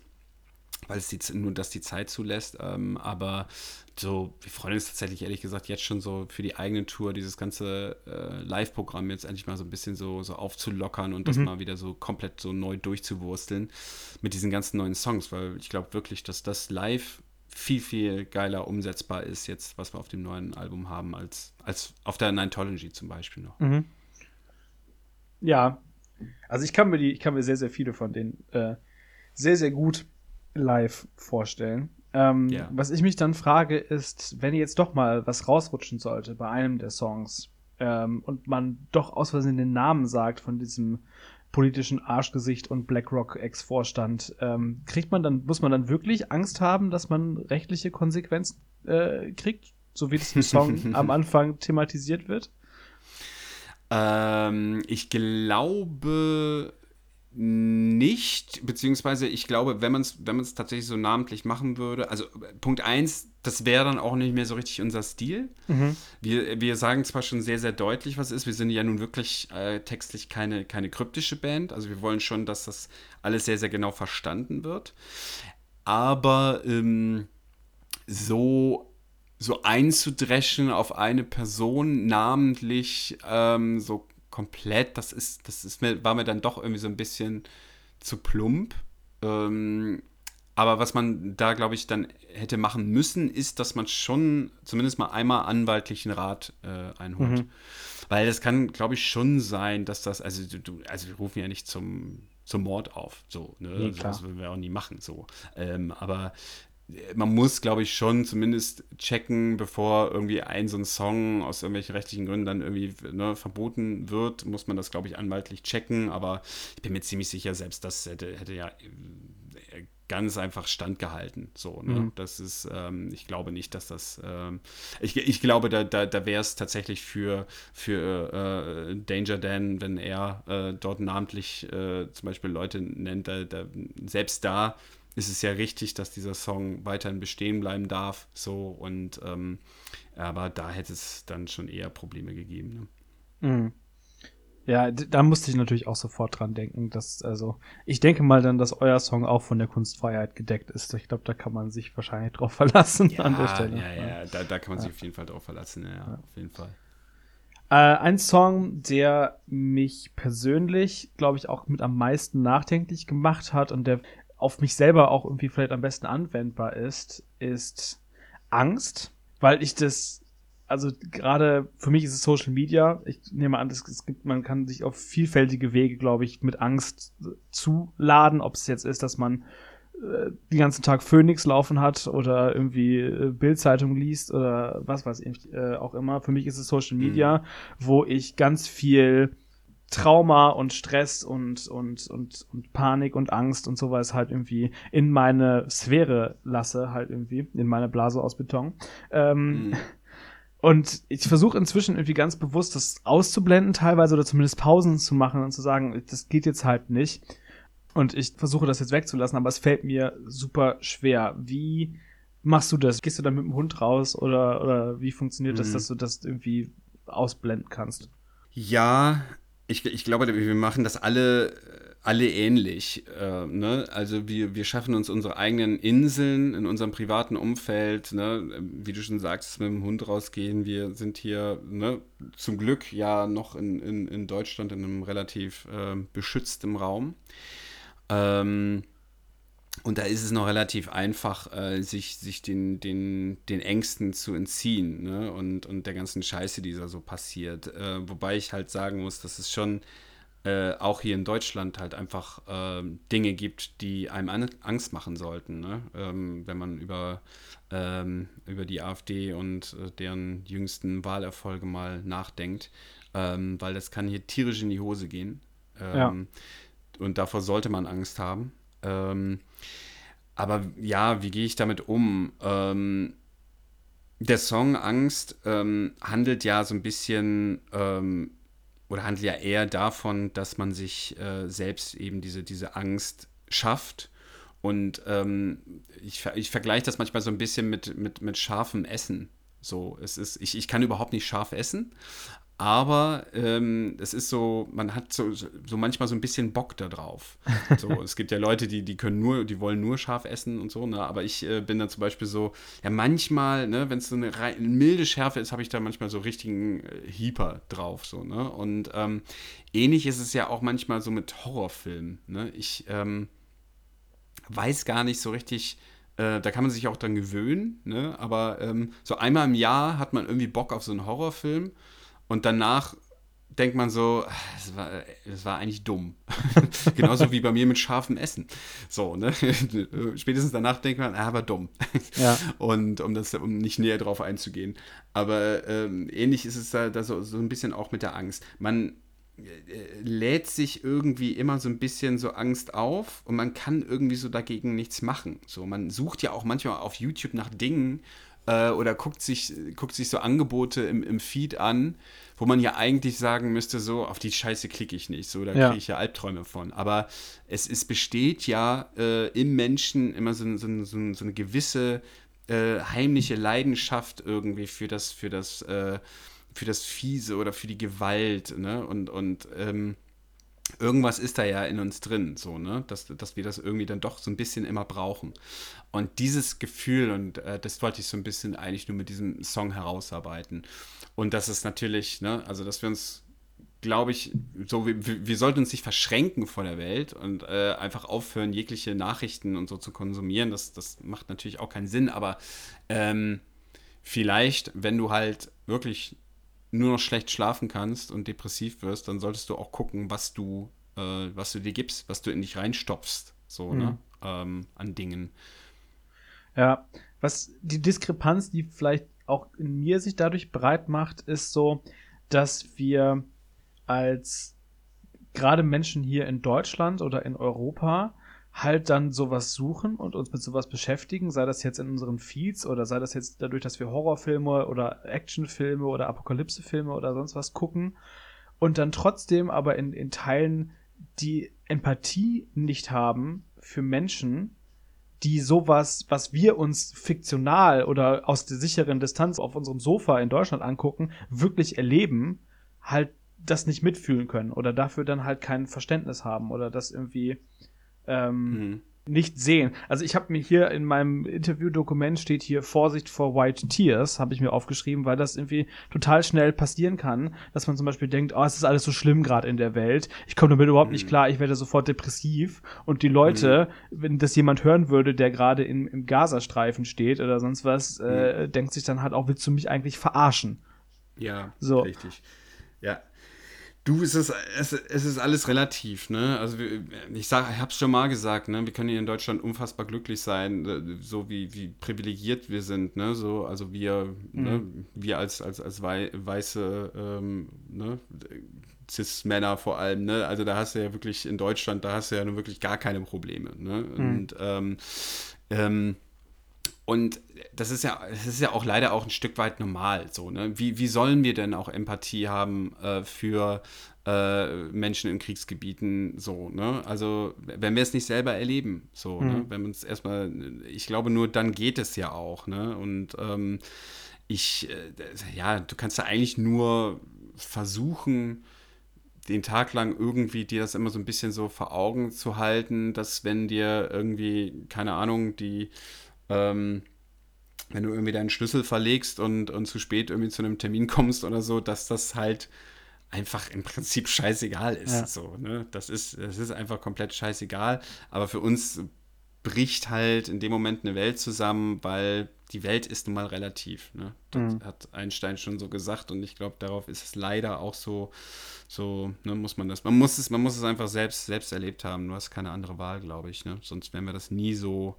weil es die, nur das die Zeit zulässt. Ähm, aber so, wir freuen uns tatsächlich ehrlich gesagt jetzt schon so für die eigene Tour, dieses ganze äh, Live-Programm jetzt endlich mal so ein bisschen so, so aufzulockern und mhm. das mal wieder so komplett so neu durchzuwursteln mit diesen ganzen neuen Songs, weil ich glaube wirklich, dass das live viel, viel geiler umsetzbar ist jetzt, was wir auf dem neuen Album haben, als, als auf der Nintology zum Beispiel noch. Mhm. Ja, also ich kann mir die, ich kann mir sehr, sehr viele von denen äh, sehr, sehr gut live vorstellen. Ähm, ja. Was ich mich dann frage, ist, wenn jetzt doch mal was rausrutschen sollte bei einem der Songs ähm, und man doch aus Versehen den Namen sagt von diesem politischen Arschgesicht und BlackRock-Ex-Vorstand, ähm, kriegt man dann, muss man dann wirklich Angst haben, dass man rechtliche Konsequenzen äh, kriegt, so wie das im Song *laughs* am Anfang thematisiert wird? Ähm, ich glaube, nicht, beziehungsweise ich glaube, wenn man es wenn tatsächlich so namentlich machen würde, also Punkt 1, das wäre dann auch nicht mehr so richtig unser Stil. Mhm. Wir, wir sagen zwar schon sehr, sehr deutlich, was ist, wir sind ja nun wirklich äh, textlich keine, keine kryptische Band, also wir wollen schon, dass das alles sehr, sehr genau verstanden wird, aber ähm, so so einzudreschen auf eine Person namentlich ähm, so komplett, das ist, das ist mir, war mir dann doch irgendwie so ein bisschen zu plump. Ähm, aber was man da, glaube ich, dann hätte machen müssen, ist, dass man schon zumindest mal einmal anwaltlichen Rat äh, einholt. Mhm. Weil es kann, glaube ich, schon sein, dass das, also du, also wir rufen ja nicht zum, zum Mord auf, so, ne? Nee, also, das würden wir auch nie machen, so. Ähm, aber man muss, glaube ich, schon zumindest checken, bevor irgendwie ein so ein Song aus irgendwelchen rechtlichen Gründen dann irgendwie ne, verboten wird, muss man das, glaube ich, anwaltlich checken. Aber ich bin mir ziemlich sicher, selbst das hätte, hätte ja äh, ganz einfach standgehalten. So, ne? Mhm. Das ist, ähm, ich glaube nicht, dass das, ähm, ich, ich glaube, da, da, da wäre es tatsächlich für, für äh, Danger Dan, wenn er äh, dort namentlich äh, zum Beispiel Leute nennt, da, da, selbst da ist es ja richtig, dass dieser Song weiterhin bestehen bleiben darf. So und ähm, aber da hätte es dann schon eher Probleme gegeben. Ne? Mhm. Ja, da musste ich natürlich auch sofort dran denken, dass, also, ich denke mal dann, dass euer Song auch von der Kunstfreiheit gedeckt ist. Ich glaube, da kann man sich wahrscheinlich drauf *laughs* verlassen ja, an der Stelle. Ja, ja, da, da kann man sich auf jeden Fall drauf verlassen, ja, ja. auf jeden Fall. Äh, ein Song, der mich persönlich, glaube ich, auch mit am meisten nachdenklich gemacht hat und der auf mich selber auch irgendwie vielleicht am besten anwendbar ist, ist Angst, weil ich das, also gerade für mich ist es Social Media. Ich nehme an, es gibt, man kann sich auf vielfältige Wege, glaube ich, mit Angst zuladen, ob es jetzt ist, dass man äh, den ganzen Tag Phoenix laufen hat oder irgendwie äh, Bildzeitung liest oder was weiß ich äh, auch immer. Für mich ist es Social Media, mhm. wo ich ganz viel Trauma und Stress und, und, und, und Panik und Angst und sowas halt irgendwie in meine Sphäre lasse, halt irgendwie, in meine Blase aus Beton. Ähm, mhm. Und ich versuche inzwischen irgendwie ganz bewusst das auszublenden teilweise oder zumindest Pausen zu machen und zu sagen, das geht jetzt halt nicht. Und ich versuche das jetzt wegzulassen, aber es fällt mir super schwer. Wie machst du das? Gehst du dann mit dem Hund raus oder, oder wie funktioniert mhm. das, dass du das irgendwie ausblenden kannst? Ja, ich, ich glaube, wir machen das alle, alle ähnlich. Äh, ne? Also wir, wir schaffen uns unsere eigenen Inseln in unserem privaten Umfeld. Ne? Wie du schon sagst, mit dem Hund rausgehen. Wir sind hier ne, zum Glück ja noch in, in, in Deutschland in einem relativ äh, beschützten Raum. Ähm, und da ist es noch relativ einfach, äh, sich, sich den, den, den Ängsten zu entziehen ne? und, und der ganzen Scheiße, die da so passiert. Äh, wobei ich halt sagen muss, dass es schon äh, auch hier in Deutschland halt einfach ähm, Dinge gibt, die einem Angst machen sollten. Ne? Ähm, wenn man über, ähm, über die AfD und äh, deren jüngsten Wahlerfolge mal nachdenkt, ähm, weil das kann hier tierisch in die Hose gehen. Ja. Ähm, und davor sollte man Angst haben. Ähm, aber ja, wie gehe ich damit um? Ähm, der Song Angst ähm, handelt ja so ein bisschen ähm, oder handelt ja eher davon, dass man sich äh, selbst eben diese, diese Angst schafft. Und ähm, ich, ich vergleiche das manchmal so ein bisschen mit, mit, mit scharfem Essen. So, es ist, ich, ich kann überhaupt nicht scharf essen, aber ähm, es ist so, man hat so, so manchmal so ein bisschen Bock da drauf. *laughs* So, es gibt ja Leute, die, die können nur, die wollen nur scharf essen und so, ne? Aber ich äh, bin dann zum Beispiel so, ja, manchmal, ne, wenn es so eine, milde Schärfe ist, habe ich da manchmal so richtigen äh, Hieper drauf, so, ne? Und ähm, ähnlich ist es ja auch manchmal so mit Horrorfilmen, ne? Ich ähm, weiß gar nicht so richtig, äh, da kann man sich auch dran gewöhnen, ne? Aber ähm, so einmal im Jahr hat man irgendwie Bock auf so einen Horrorfilm. Und danach denkt man so, das war, das war eigentlich dumm. *laughs* Genauso wie bei mir mit scharfem Essen. So, ne? *laughs* Spätestens danach denkt man, ah, war dumm. Ja. Und um das, um nicht näher drauf einzugehen. Aber ähm, ähnlich ist es da, da so, so ein bisschen auch mit der Angst. Man äh, lädt sich irgendwie immer so ein bisschen so Angst auf und man kann irgendwie so dagegen nichts machen. So, man sucht ja auch manchmal auf YouTube nach Dingen, äh, oder guckt sich, guckt sich so Angebote im, im Feed an, wo man ja eigentlich sagen müsste, so, auf die Scheiße klicke ich nicht, so, da kriege ich ja Albträume von. Aber es, es besteht ja äh, im Menschen immer so, so, so, so eine gewisse äh, heimliche Leidenschaft irgendwie für das, für das, äh, für das Fiese oder für die Gewalt, ne? Und, und ähm, irgendwas ist da ja in uns drin, so, ne? Dass, dass wir das irgendwie dann doch so ein bisschen immer brauchen. Und dieses Gefühl, und äh, das wollte ich so ein bisschen eigentlich nur mit diesem Song herausarbeiten. Und das ist natürlich, ne, also dass wir uns, glaube ich, so, wir, wir sollten uns nicht verschränken vor der Welt und äh, einfach aufhören, jegliche Nachrichten und so zu konsumieren. Das, das macht natürlich auch keinen Sinn, aber ähm, vielleicht, wenn du halt wirklich nur noch schlecht schlafen kannst und depressiv wirst, dann solltest du auch gucken, was du, äh, was du dir gibst, was du in dich reinstopfst, so, ne, mhm. ne, ähm, an Dingen. Ja, was die Diskrepanz, die vielleicht auch in mir sich dadurch breit macht, ist so, dass wir als gerade Menschen hier in Deutschland oder in Europa halt dann sowas suchen und uns mit sowas beschäftigen, sei das jetzt in unseren Feeds oder sei das jetzt dadurch, dass wir Horrorfilme oder Actionfilme oder Apokalypsefilme oder sonst was gucken und dann trotzdem aber in, in Teilen die Empathie nicht haben für Menschen, die sowas, was wir uns fiktional oder aus der sicheren Distanz auf unserem Sofa in Deutschland angucken, wirklich erleben, halt das nicht mitfühlen können oder dafür dann halt kein Verständnis haben oder das irgendwie ähm, mhm. Nicht sehen. Also ich habe mir hier in meinem Interviewdokument steht hier Vorsicht vor White Tears, habe ich mir aufgeschrieben, weil das irgendwie total schnell passieren kann, dass man zum Beispiel denkt, oh, es ist alles so schlimm gerade in der Welt, ich komme damit überhaupt mhm. nicht klar, ich werde sofort depressiv und die Leute, mhm. wenn das jemand hören würde, der gerade im, Gazastreifen steht oder sonst was, äh, mhm. denkt sich dann halt auch, willst du mich eigentlich verarschen? Ja, so. richtig. Ja, Du, es ist, es, es ist alles relativ, ne? Also ich sag, ich hab's schon mal gesagt, ne? Wir können hier in Deutschland unfassbar glücklich sein, äh, so wie, wie privilegiert wir sind, ne? So, also wir, mhm. ne? wir als, als, als wei weiße, ähm, ne? Cis-Männer vor allem, ne? Also da hast du ja wirklich in Deutschland, da hast du ja nun wirklich gar keine Probleme, ne? Mhm. Und ähm, ähm, und das ist ja, das ist ja auch leider auch ein Stück weit normal so, ne? Wie, wie sollen wir denn auch Empathie haben äh, für äh, Menschen in Kriegsgebieten so, ne? Also, wenn wir es nicht selber erleben, so, ne? mhm. ne? Wenn man es erstmal, ich glaube, nur dann geht es ja auch, ne? Und ähm, ich, äh, ja, du kannst ja eigentlich nur versuchen, den Tag lang irgendwie dir das immer so ein bisschen so vor Augen zu halten, dass wenn dir irgendwie, keine Ahnung, die ähm, wenn du irgendwie deinen Schlüssel verlegst und, und zu spät irgendwie zu einem Termin kommst oder so, dass das halt einfach im Prinzip *laughs* scheißegal ist. Ja. So, ne? Das ist, das ist einfach komplett scheißegal. Aber für uns bricht halt in dem Moment eine Welt zusammen, weil die Welt ist nun mal relativ. Ne? Das mhm. hat Einstein schon so gesagt und ich glaube, darauf ist es leider auch so, so ne, muss man das, man muss es, man muss es einfach selbst, selbst erlebt haben. Du hast keine andere Wahl, glaube ich. Ne? Sonst wären wir das nie so,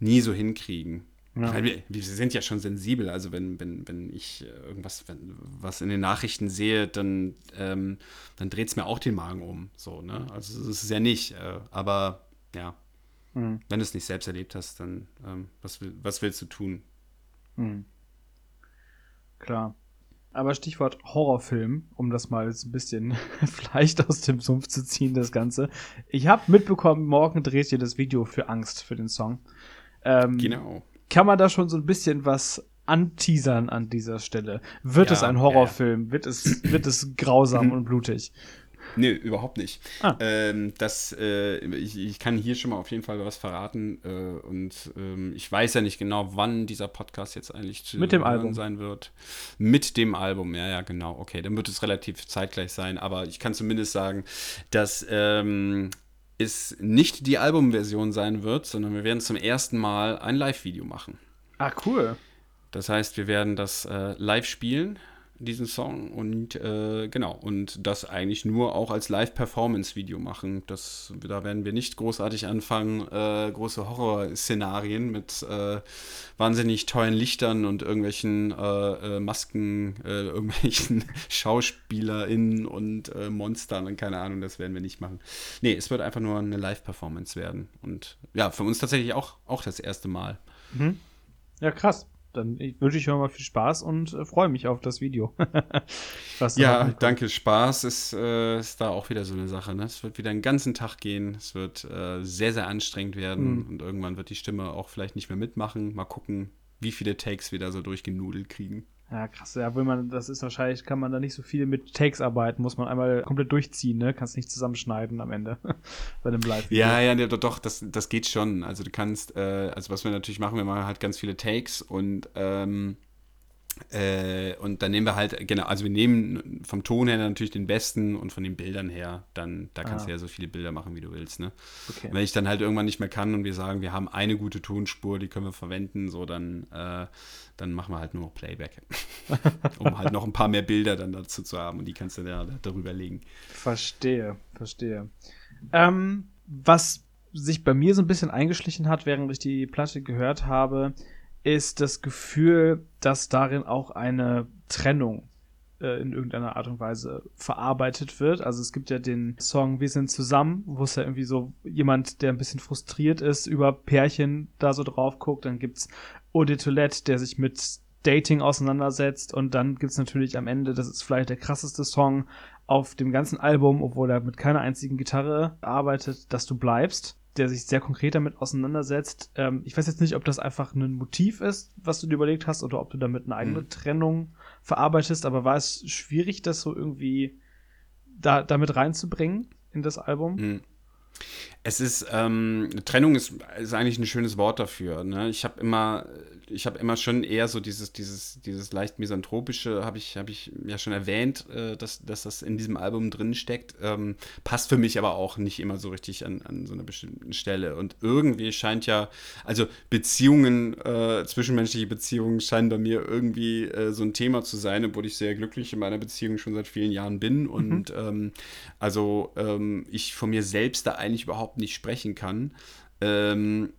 nie so hinkriegen. Ja. Weil wir, wir sind ja schon sensibel. Also wenn, wenn, wenn ich irgendwas, wenn, was in den Nachrichten sehe, dann, ähm, dann dreht es mir auch den Magen um. So, ne? Also es ist ja nicht. Äh, aber ja, mhm. wenn du es nicht selbst erlebt hast, dann ähm, was, was willst du tun? Mhm. Klar. Aber Stichwort Horrorfilm, um das mal jetzt ein bisschen *laughs* vielleicht aus dem Sumpf zu ziehen, das Ganze. Ich habe mitbekommen, morgen dreht ihr das Video für Angst für den Song. Ähm, genau. Kann man da schon so ein bisschen was anteasern an dieser Stelle? Wird ja, es ein Horrorfilm? Ja. Wird, es, wird es grausam mhm. und blutig? Nee, überhaupt nicht. Ah. Ähm, das, äh, ich, ich, kann hier schon mal auf jeden Fall was verraten. Äh, und ähm, ich weiß ja nicht genau, wann dieser Podcast jetzt eigentlich zu Mit dem Album sein wird. Mit dem Album, ja, ja, genau. Okay, dann wird es relativ zeitgleich sein. Aber ich kann zumindest sagen, dass ähm, es nicht die Albumversion sein wird, sondern wir werden zum ersten Mal ein Live-Video machen. Ah, cool. Das heißt, wir werden das äh, live spielen diesen Song und äh, genau und das eigentlich nur auch als Live-Performance-Video machen. Das, da werden wir nicht großartig anfangen, äh, große Horrorszenarien mit äh, wahnsinnig tollen Lichtern und irgendwelchen äh, äh, Masken, äh, *laughs* irgendwelchen SchauspielerInnen und Monstern und keine Ahnung, das werden wir nicht machen. Nee, es wird einfach nur eine Live-Performance werden und ja, für uns tatsächlich auch, auch das erste Mal. Mhm. Ja, krass dann wünsche ich euch mal viel Spaß und äh, freue mich auf das Video. *laughs* ja, danke. Spaß ist, äh, ist, da auch wieder so eine Sache. Ne? Es wird wieder einen ganzen Tag gehen. Es wird äh, sehr, sehr anstrengend werden mhm. und irgendwann wird die Stimme auch vielleicht nicht mehr mitmachen. Mal gucken, wie viele Takes wir da so durchgenudelt kriegen. Ja, krass. Ja, will man, das ist wahrscheinlich, kann man da nicht so viel mit Takes arbeiten, muss man einmal komplett durchziehen, ne? Kannst nicht zusammenschneiden am Ende *laughs* bei dem Live. Ja, ja, ne, doch, das, das geht schon. Also du kannst, äh, also was wir natürlich machen, wir machen halt ganz viele Takes und ähm, äh, und dann nehmen wir halt, genau, also wir nehmen vom Ton her natürlich den besten und von den Bildern her, dann, da kannst ah. du ja so viele Bilder machen, wie du willst, ne? Okay. Wenn ich dann halt irgendwann nicht mehr kann und wir sagen, wir haben eine gute Tonspur, die können wir verwenden, so dann, äh, dann machen wir halt nur noch Playback. *laughs* um halt noch ein paar mehr Bilder dann dazu zu haben und die kannst du ja darüber legen. Verstehe, verstehe. Ähm, was sich bei mir so ein bisschen eingeschlichen hat, während ich die Platte gehört habe, ist das Gefühl, dass darin auch eine Trennung äh, in irgendeiner Art und Weise verarbeitet wird. Also es gibt ja den Song Wir sind zusammen, wo es ja irgendwie so jemand, der ein bisschen frustriert ist, über Pärchen da so drauf guckt. Dann gibt's Eau de Toilette, der sich mit Dating auseinandersetzt. Und dann gibt's natürlich am Ende, das ist vielleicht der krasseste Song auf dem ganzen Album, obwohl er mit keiner einzigen Gitarre arbeitet, dass du bleibst der sich sehr konkret damit auseinandersetzt. Ähm, ich weiß jetzt nicht, ob das einfach ein Motiv ist, was du dir überlegt hast, oder ob du damit eine eigene mhm. Trennung verarbeitest, aber war es schwierig, das so irgendwie da, damit reinzubringen in das Album? Mhm. Es ist, ähm, Trennung ist, ist eigentlich ein schönes Wort dafür. Ne? Ich habe immer, ich habe immer schon eher so dieses, dieses, dieses leicht misanthropische, habe ich, habe ich ja schon erwähnt, äh, dass, dass das in diesem Album drin steckt. Ähm, passt für mich aber auch nicht immer so richtig an, an so einer bestimmten Stelle. Und irgendwie scheint ja, also Beziehungen, äh, zwischenmenschliche Beziehungen scheinen bei mir irgendwie äh, so ein Thema zu sein, obwohl ich sehr glücklich in meiner Beziehung schon seit vielen Jahren bin. Mhm. Und ähm, also ähm, ich von mir selbst da eigentlich überhaupt nicht sprechen kann. Ähm,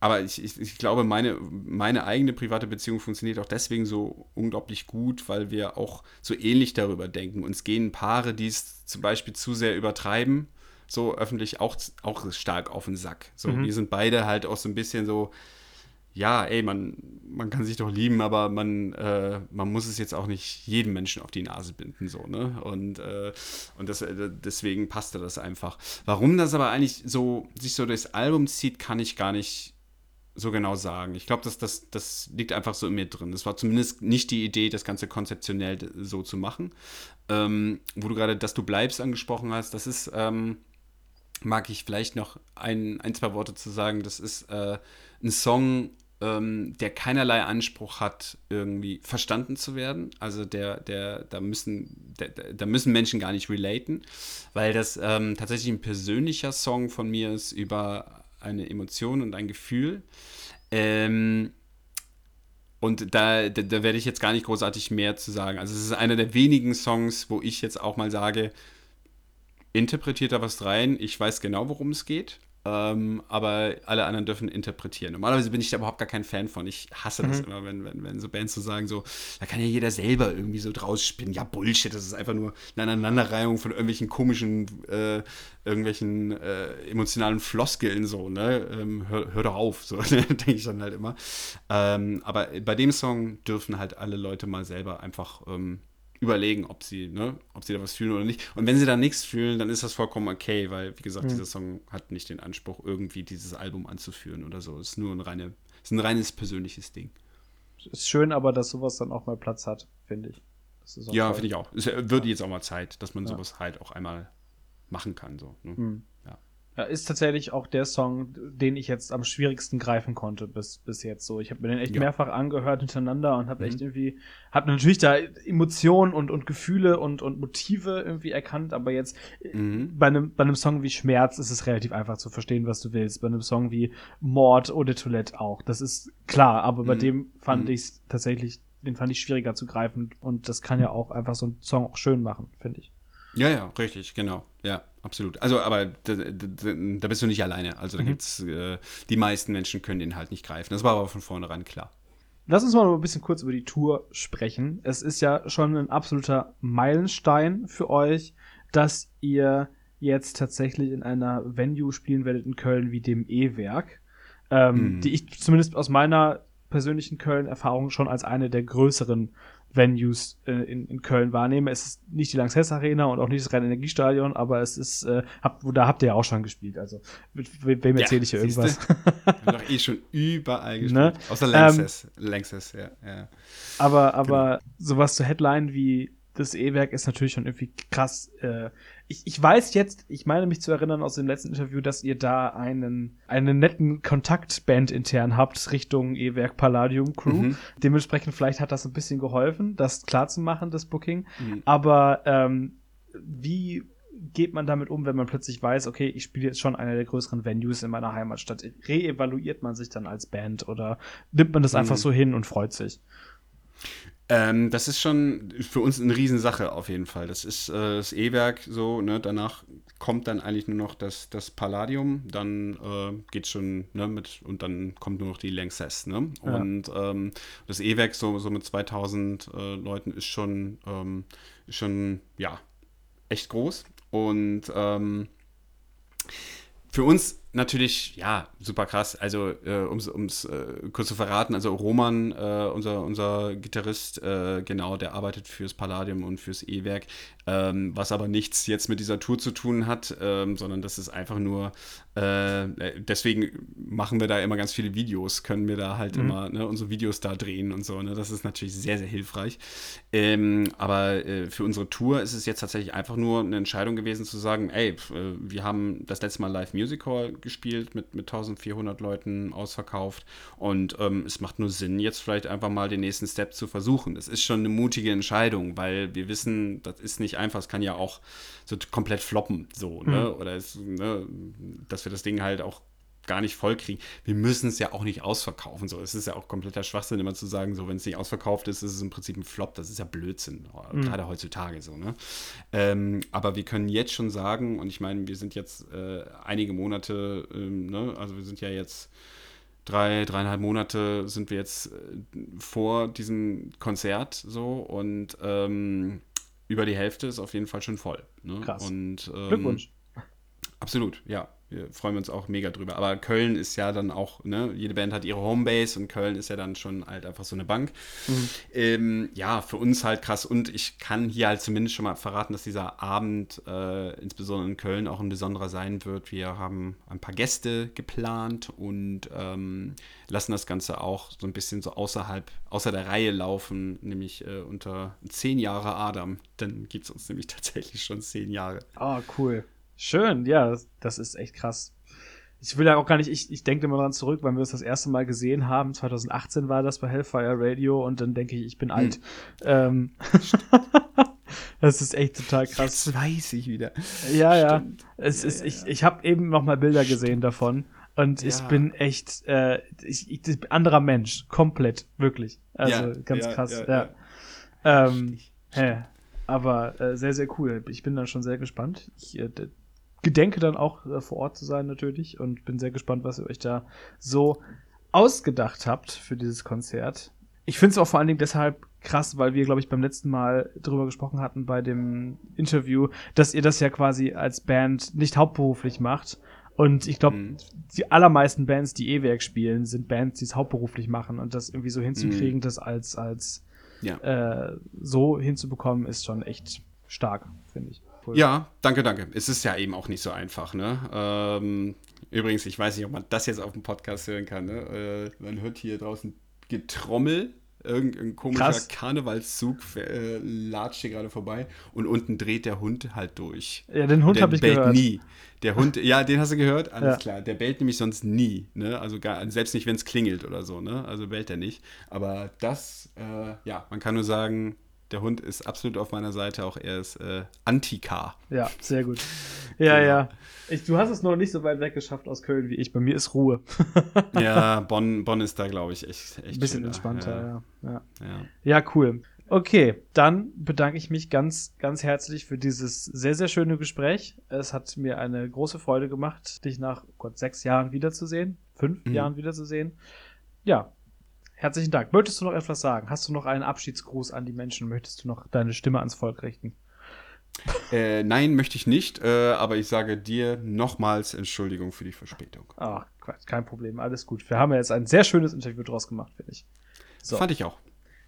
aber ich, ich, ich, glaube, meine, meine eigene private Beziehung funktioniert auch deswegen so unglaublich gut, weil wir auch so ähnlich darüber denken. Uns gehen Paare, die es zum Beispiel zu sehr übertreiben, so öffentlich auch, auch stark auf den Sack. So, mhm. wir sind beide halt auch so ein bisschen so, ja, ey, man, man kann sich doch lieben, aber man, äh, man muss es jetzt auch nicht jedem Menschen auf die Nase binden, so, ne? Und, äh, und das, äh, deswegen passte das einfach. Warum das aber eigentlich so sich so durchs Album zieht, kann ich gar nicht so genau sagen. Ich glaube, das, das, das liegt einfach so in mir drin. Das war zumindest nicht die Idee, das Ganze konzeptionell so zu machen. Ähm, wo du gerade, dass du bleibst, angesprochen hast, das ist, ähm, mag ich vielleicht noch ein, ein, zwei Worte zu sagen. Das ist äh, ein Song, ähm, der keinerlei Anspruch hat, irgendwie verstanden zu werden. Also der, der, da müssen, der, da müssen Menschen gar nicht relaten, weil das ähm, tatsächlich ein persönlicher Song von mir ist über eine Emotion und ein Gefühl. Ähm, und da, da, da, werde ich jetzt gar nicht großartig mehr zu sagen. Also es ist einer der wenigen Songs, wo ich jetzt auch mal sage, interpretiert da was rein, ich weiß genau, worum es geht. Ähm, aber alle anderen dürfen interpretieren. Normalerweise bin ich da überhaupt gar kein Fan von. Ich hasse das mhm. immer, wenn, wenn, wenn so Bands so sagen, so, da kann ja jeder selber irgendwie so draus spinnen. Ja, Bullshit, das ist einfach nur eine Aneinanderreihung von irgendwelchen komischen, äh, irgendwelchen äh, emotionalen Floskeln, so, ne? Ähm, hör, hör, doch auf, so, *laughs* denke ich dann halt immer. Ähm, aber bei dem Song dürfen halt alle Leute mal selber einfach ähm, überlegen, ob sie, ne, ob sie da was fühlen oder nicht. Und wenn sie da nichts fühlen, dann ist das vollkommen okay, weil, wie gesagt, mhm. dieser Song hat nicht den Anspruch, irgendwie dieses Album anzuführen oder so. Es ist nur ein, reine, ist ein reines persönliches Ding. Ist schön, aber dass sowas dann auch mal Platz hat, finde ich. ja, finde ich auch. Es würde jetzt auch mal Zeit, dass man ja. sowas halt auch einmal machen kann. So, ne? mhm. Ja, ist tatsächlich auch der Song, den ich jetzt am schwierigsten greifen konnte bis, bis jetzt so. Ich habe mir den echt ja. mehrfach angehört hintereinander und habe mhm. echt irgendwie, habe natürlich da Emotionen und, und Gefühle und, und Motive irgendwie erkannt, aber jetzt mhm. bei einem bei einem Song wie Schmerz ist es relativ einfach zu verstehen, was du willst. Bei einem Song wie Mord oder Toilette auch. Das ist klar, aber bei mhm. dem fand mhm. ich es tatsächlich, den fand ich schwieriger zu greifen und das kann ja auch einfach so einen Song auch schön machen, finde ich. Ja, ja, richtig, genau. Ja, absolut. Also, aber da, da, da bist du nicht alleine. Also, da mhm. gibt's, äh, die meisten Menschen können den halt nicht greifen. Das war aber von vornherein klar. Lass uns mal ein bisschen kurz über die Tour sprechen. Es ist ja schon ein absoluter Meilenstein für euch, dass ihr jetzt tatsächlich in einer Venue spielen werdet in Köln wie dem E-Werk, ähm, mhm. die ich zumindest aus meiner persönlichen Köln-Erfahrung schon als eine der größeren Venues äh, in, in Köln wahrnehme. Es ist nicht die Lanxess Arena und auch nicht das Rhein-Energiestadion, aber es ist, äh, hab, da habt ihr ja auch schon gespielt. Also, mit wem erzähle ich hier irgendwas? Wir haben doch eh schon überall gespielt. Ne? Außer Lanxess. Ähm, Lanxess, ja, ja. Aber, aber genau. sowas zu Headline wie das E-Werk ist natürlich schon irgendwie krass. Äh, ich, ich weiß jetzt, ich meine mich zu erinnern aus dem letzten Interview, dass ihr da einen, einen netten Kontaktband intern habt Richtung E-Werk Palladium Crew. Mhm. Dementsprechend vielleicht hat das ein bisschen geholfen, das klar zu machen, das Booking. Mhm. Aber ähm, wie geht man damit um, wenn man plötzlich weiß, okay, ich spiele jetzt schon einer der größeren Venues in meiner Heimatstadt? Reevaluiert man sich dann als Band oder nimmt man das mhm. einfach so hin und freut sich? Ähm, das ist schon für uns eine Riesensache auf jeden Fall. Das ist äh, das E-Werk so, ne? danach kommt dann eigentlich nur noch das, das Palladium, dann äh, geht schon ne, mit und dann kommt nur noch die Lanxess. Ne? Ja. Und ähm, das E-Werk so, so mit 2000 äh, Leuten ist schon, ähm, schon ja, echt groß. Und ähm, für uns natürlich, ja, super krass. Also, äh, um es äh, kurz zu verraten, also Roman, äh, unser, unser Gitarrist, äh, genau, der arbeitet fürs Palladium und fürs E-Werk, ähm, was aber nichts jetzt mit dieser Tour zu tun hat, ähm, sondern das ist einfach nur, äh, deswegen machen wir da immer ganz viele Videos, können wir da halt mhm. immer ne, unsere Videos da drehen und so. Ne? Das ist natürlich sehr, sehr hilfreich. Ähm, aber äh, für unsere Tour ist es jetzt tatsächlich einfach nur eine Entscheidung gewesen zu sagen, ey, wir haben das letzte Mal Live Music Hall gespielt mit, mit 1400 Leuten ausverkauft. Und ähm, es macht nur Sinn, jetzt vielleicht einfach mal den nächsten Step zu versuchen. Das ist schon eine mutige Entscheidung, weil wir wissen, das ist nicht einfach. Es kann ja auch so komplett floppen, so, ne? Mhm. Oder es, ne, dass wir das Ding halt auch gar nicht voll kriegen. Wir müssen es ja auch nicht ausverkaufen. So, es ist ja auch kompletter Schwachsinn, immer zu sagen, so wenn es nicht ausverkauft ist, ist es im Prinzip ein Flop. Das ist ja Blödsinn, mhm. gerade heutzutage so. Ne? Ähm, aber wir können jetzt schon sagen, und ich meine, wir sind jetzt äh, einige Monate, ähm, ne? also wir sind ja jetzt drei, dreieinhalb Monate sind wir jetzt äh, vor diesem Konzert so und ähm, über die Hälfte ist auf jeden Fall schon voll. Ne? Krass. Und, ähm, Glückwunsch. Absolut, ja wir freuen uns auch mega drüber. Aber Köln ist ja dann auch, ne, jede Band hat ihre Homebase und Köln ist ja dann schon halt einfach so eine Bank. Mhm. Ähm, ja, für uns halt krass. Und ich kann hier halt zumindest schon mal verraten, dass dieser Abend, äh, insbesondere in Köln, auch ein besonderer sein wird. Wir haben ein paar Gäste geplant und ähm, lassen das Ganze auch so ein bisschen so außerhalb, außer der Reihe laufen, nämlich äh, unter zehn Jahre Adam. Dann gibt es uns nämlich *laughs* tatsächlich schon zehn Jahre. Ah, oh, cool. Schön, ja, das, ist echt krass. Ich will ja auch gar nicht, ich, ich denke immer dran zurück, weil wir es das erste Mal gesehen haben. 2018 war das bei Hellfire Radio und dann denke ich, ich bin hm. alt. Ähm, *laughs* das ist echt total krass. Das weiß ich wieder. Ja, ja. Es ja, ist, ja, ich, ich habe eben noch mal Bilder Stimmt. gesehen davon und ja. ich bin echt äh, ich, ich, anderer Mensch, komplett, wirklich. Also ganz krass. Ja. Ähm, hä. Aber äh, sehr, sehr cool. Ich bin dann schon sehr gespannt. Ich, äh, gedenke dann auch äh, vor Ort zu sein natürlich und bin sehr gespannt, was ihr euch da so ausgedacht habt für dieses Konzert. Ich finde es auch vor allen Dingen deshalb krass, weil wir, glaube ich, beim letzten Mal drüber gesprochen hatten bei dem Interview, dass ihr das ja quasi als Band nicht hauptberuflich macht. Und ich glaube, mhm. die allermeisten Bands, die E-Werk spielen, sind Bands, die es hauptberuflich machen. Und das irgendwie so hinzukriegen, mhm. das als, als ja. äh, so hinzubekommen, ist schon echt stark, finde ich. Cool. Ja, danke, danke. Es ist ja eben auch nicht so einfach, ne? Ähm, übrigens, ich weiß nicht, ob man das jetzt auf dem Podcast hören kann, ne? Äh, man hört hier draußen Getrommel, irgendein komischer Krass. Karnevalszug äh, latscht hier gerade vorbei und unten dreht der Hund halt durch. Ja, den Hund habe ich bellt gehört. nie. Der Hund, ja, den hast du gehört? Alles ja. klar. Der bellt nämlich sonst nie, ne? Also gar, selbst nicht, wenn es klingelt oder so, ne? Also bellt er nicht. Aber das, äh, ja, man kann nur sagen, der Hund ist absolut auf meiner Seite, auch er ist äh, Anti-Car. Ja, sehr gut. Ja, genau. ja. Ich, du hast es noch nicht so weit weg geschafft aus Köln wie ich. Bei mir ist Ruhe. *laughs* ja, *laughs* Bonn, Bonn ist da, glaube ich, echt, echt Ein bisschen schöner. entspannter, ja. Ja. ja. ja, cool. Okay, dann bedanke ich mich ganz, ganz herzlich für dieses sehr, sehr schöne Gespräch. Es hat mir eine große Freude gemacht, dich nach oh Gott, sechs Jahren wiederzusehen, fünf mhm. Jahren wiederzusehen. Ja, Herzlichen Dank. Möchtest du noch etwas sagen? Hast du noch einen Abschiedsgruß an die Menschen? Möchtest du noch deine Stimme ans Volk richten? Äh, nein, möchte ich nicht, äh, aber ich sage dir nochmals Entschuldigung für die Verspätung. Ach, kein Problem, alles gut. Wir haben ja jetzt ein sehr schönes Interview draus gemacht, finde ich. So. Fand ich auch.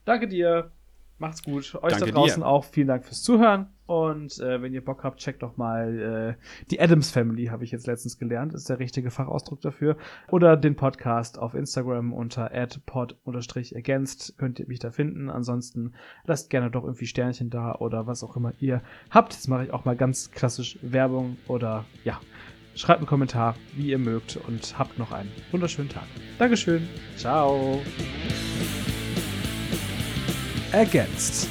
Danke dir. Macht's gut. Euch Danke da draußen dir. auch vielen Dank fürs Zuhören. Und äh, wenn ihr Bock habt, checkt doch mal äh, die Adams Family, habe ich jetzt letztens gelernt, ist der richtige Fachausdruck dafür. Oder den Podcast auf Instagram unter adpod-ergänzt könnt ihr mich da finden. Ansonsten lasst gerne doch irgendwie Sternchen da oder was auch immer ihr habt. Jetzt mache ich auch mal ganz klassisch Werbung oder ja, schreibt einen Kommentar, wie ihr mögt und habt noch einen wunderschönen Tag. Dankeschön. Ciao. Ergänzt.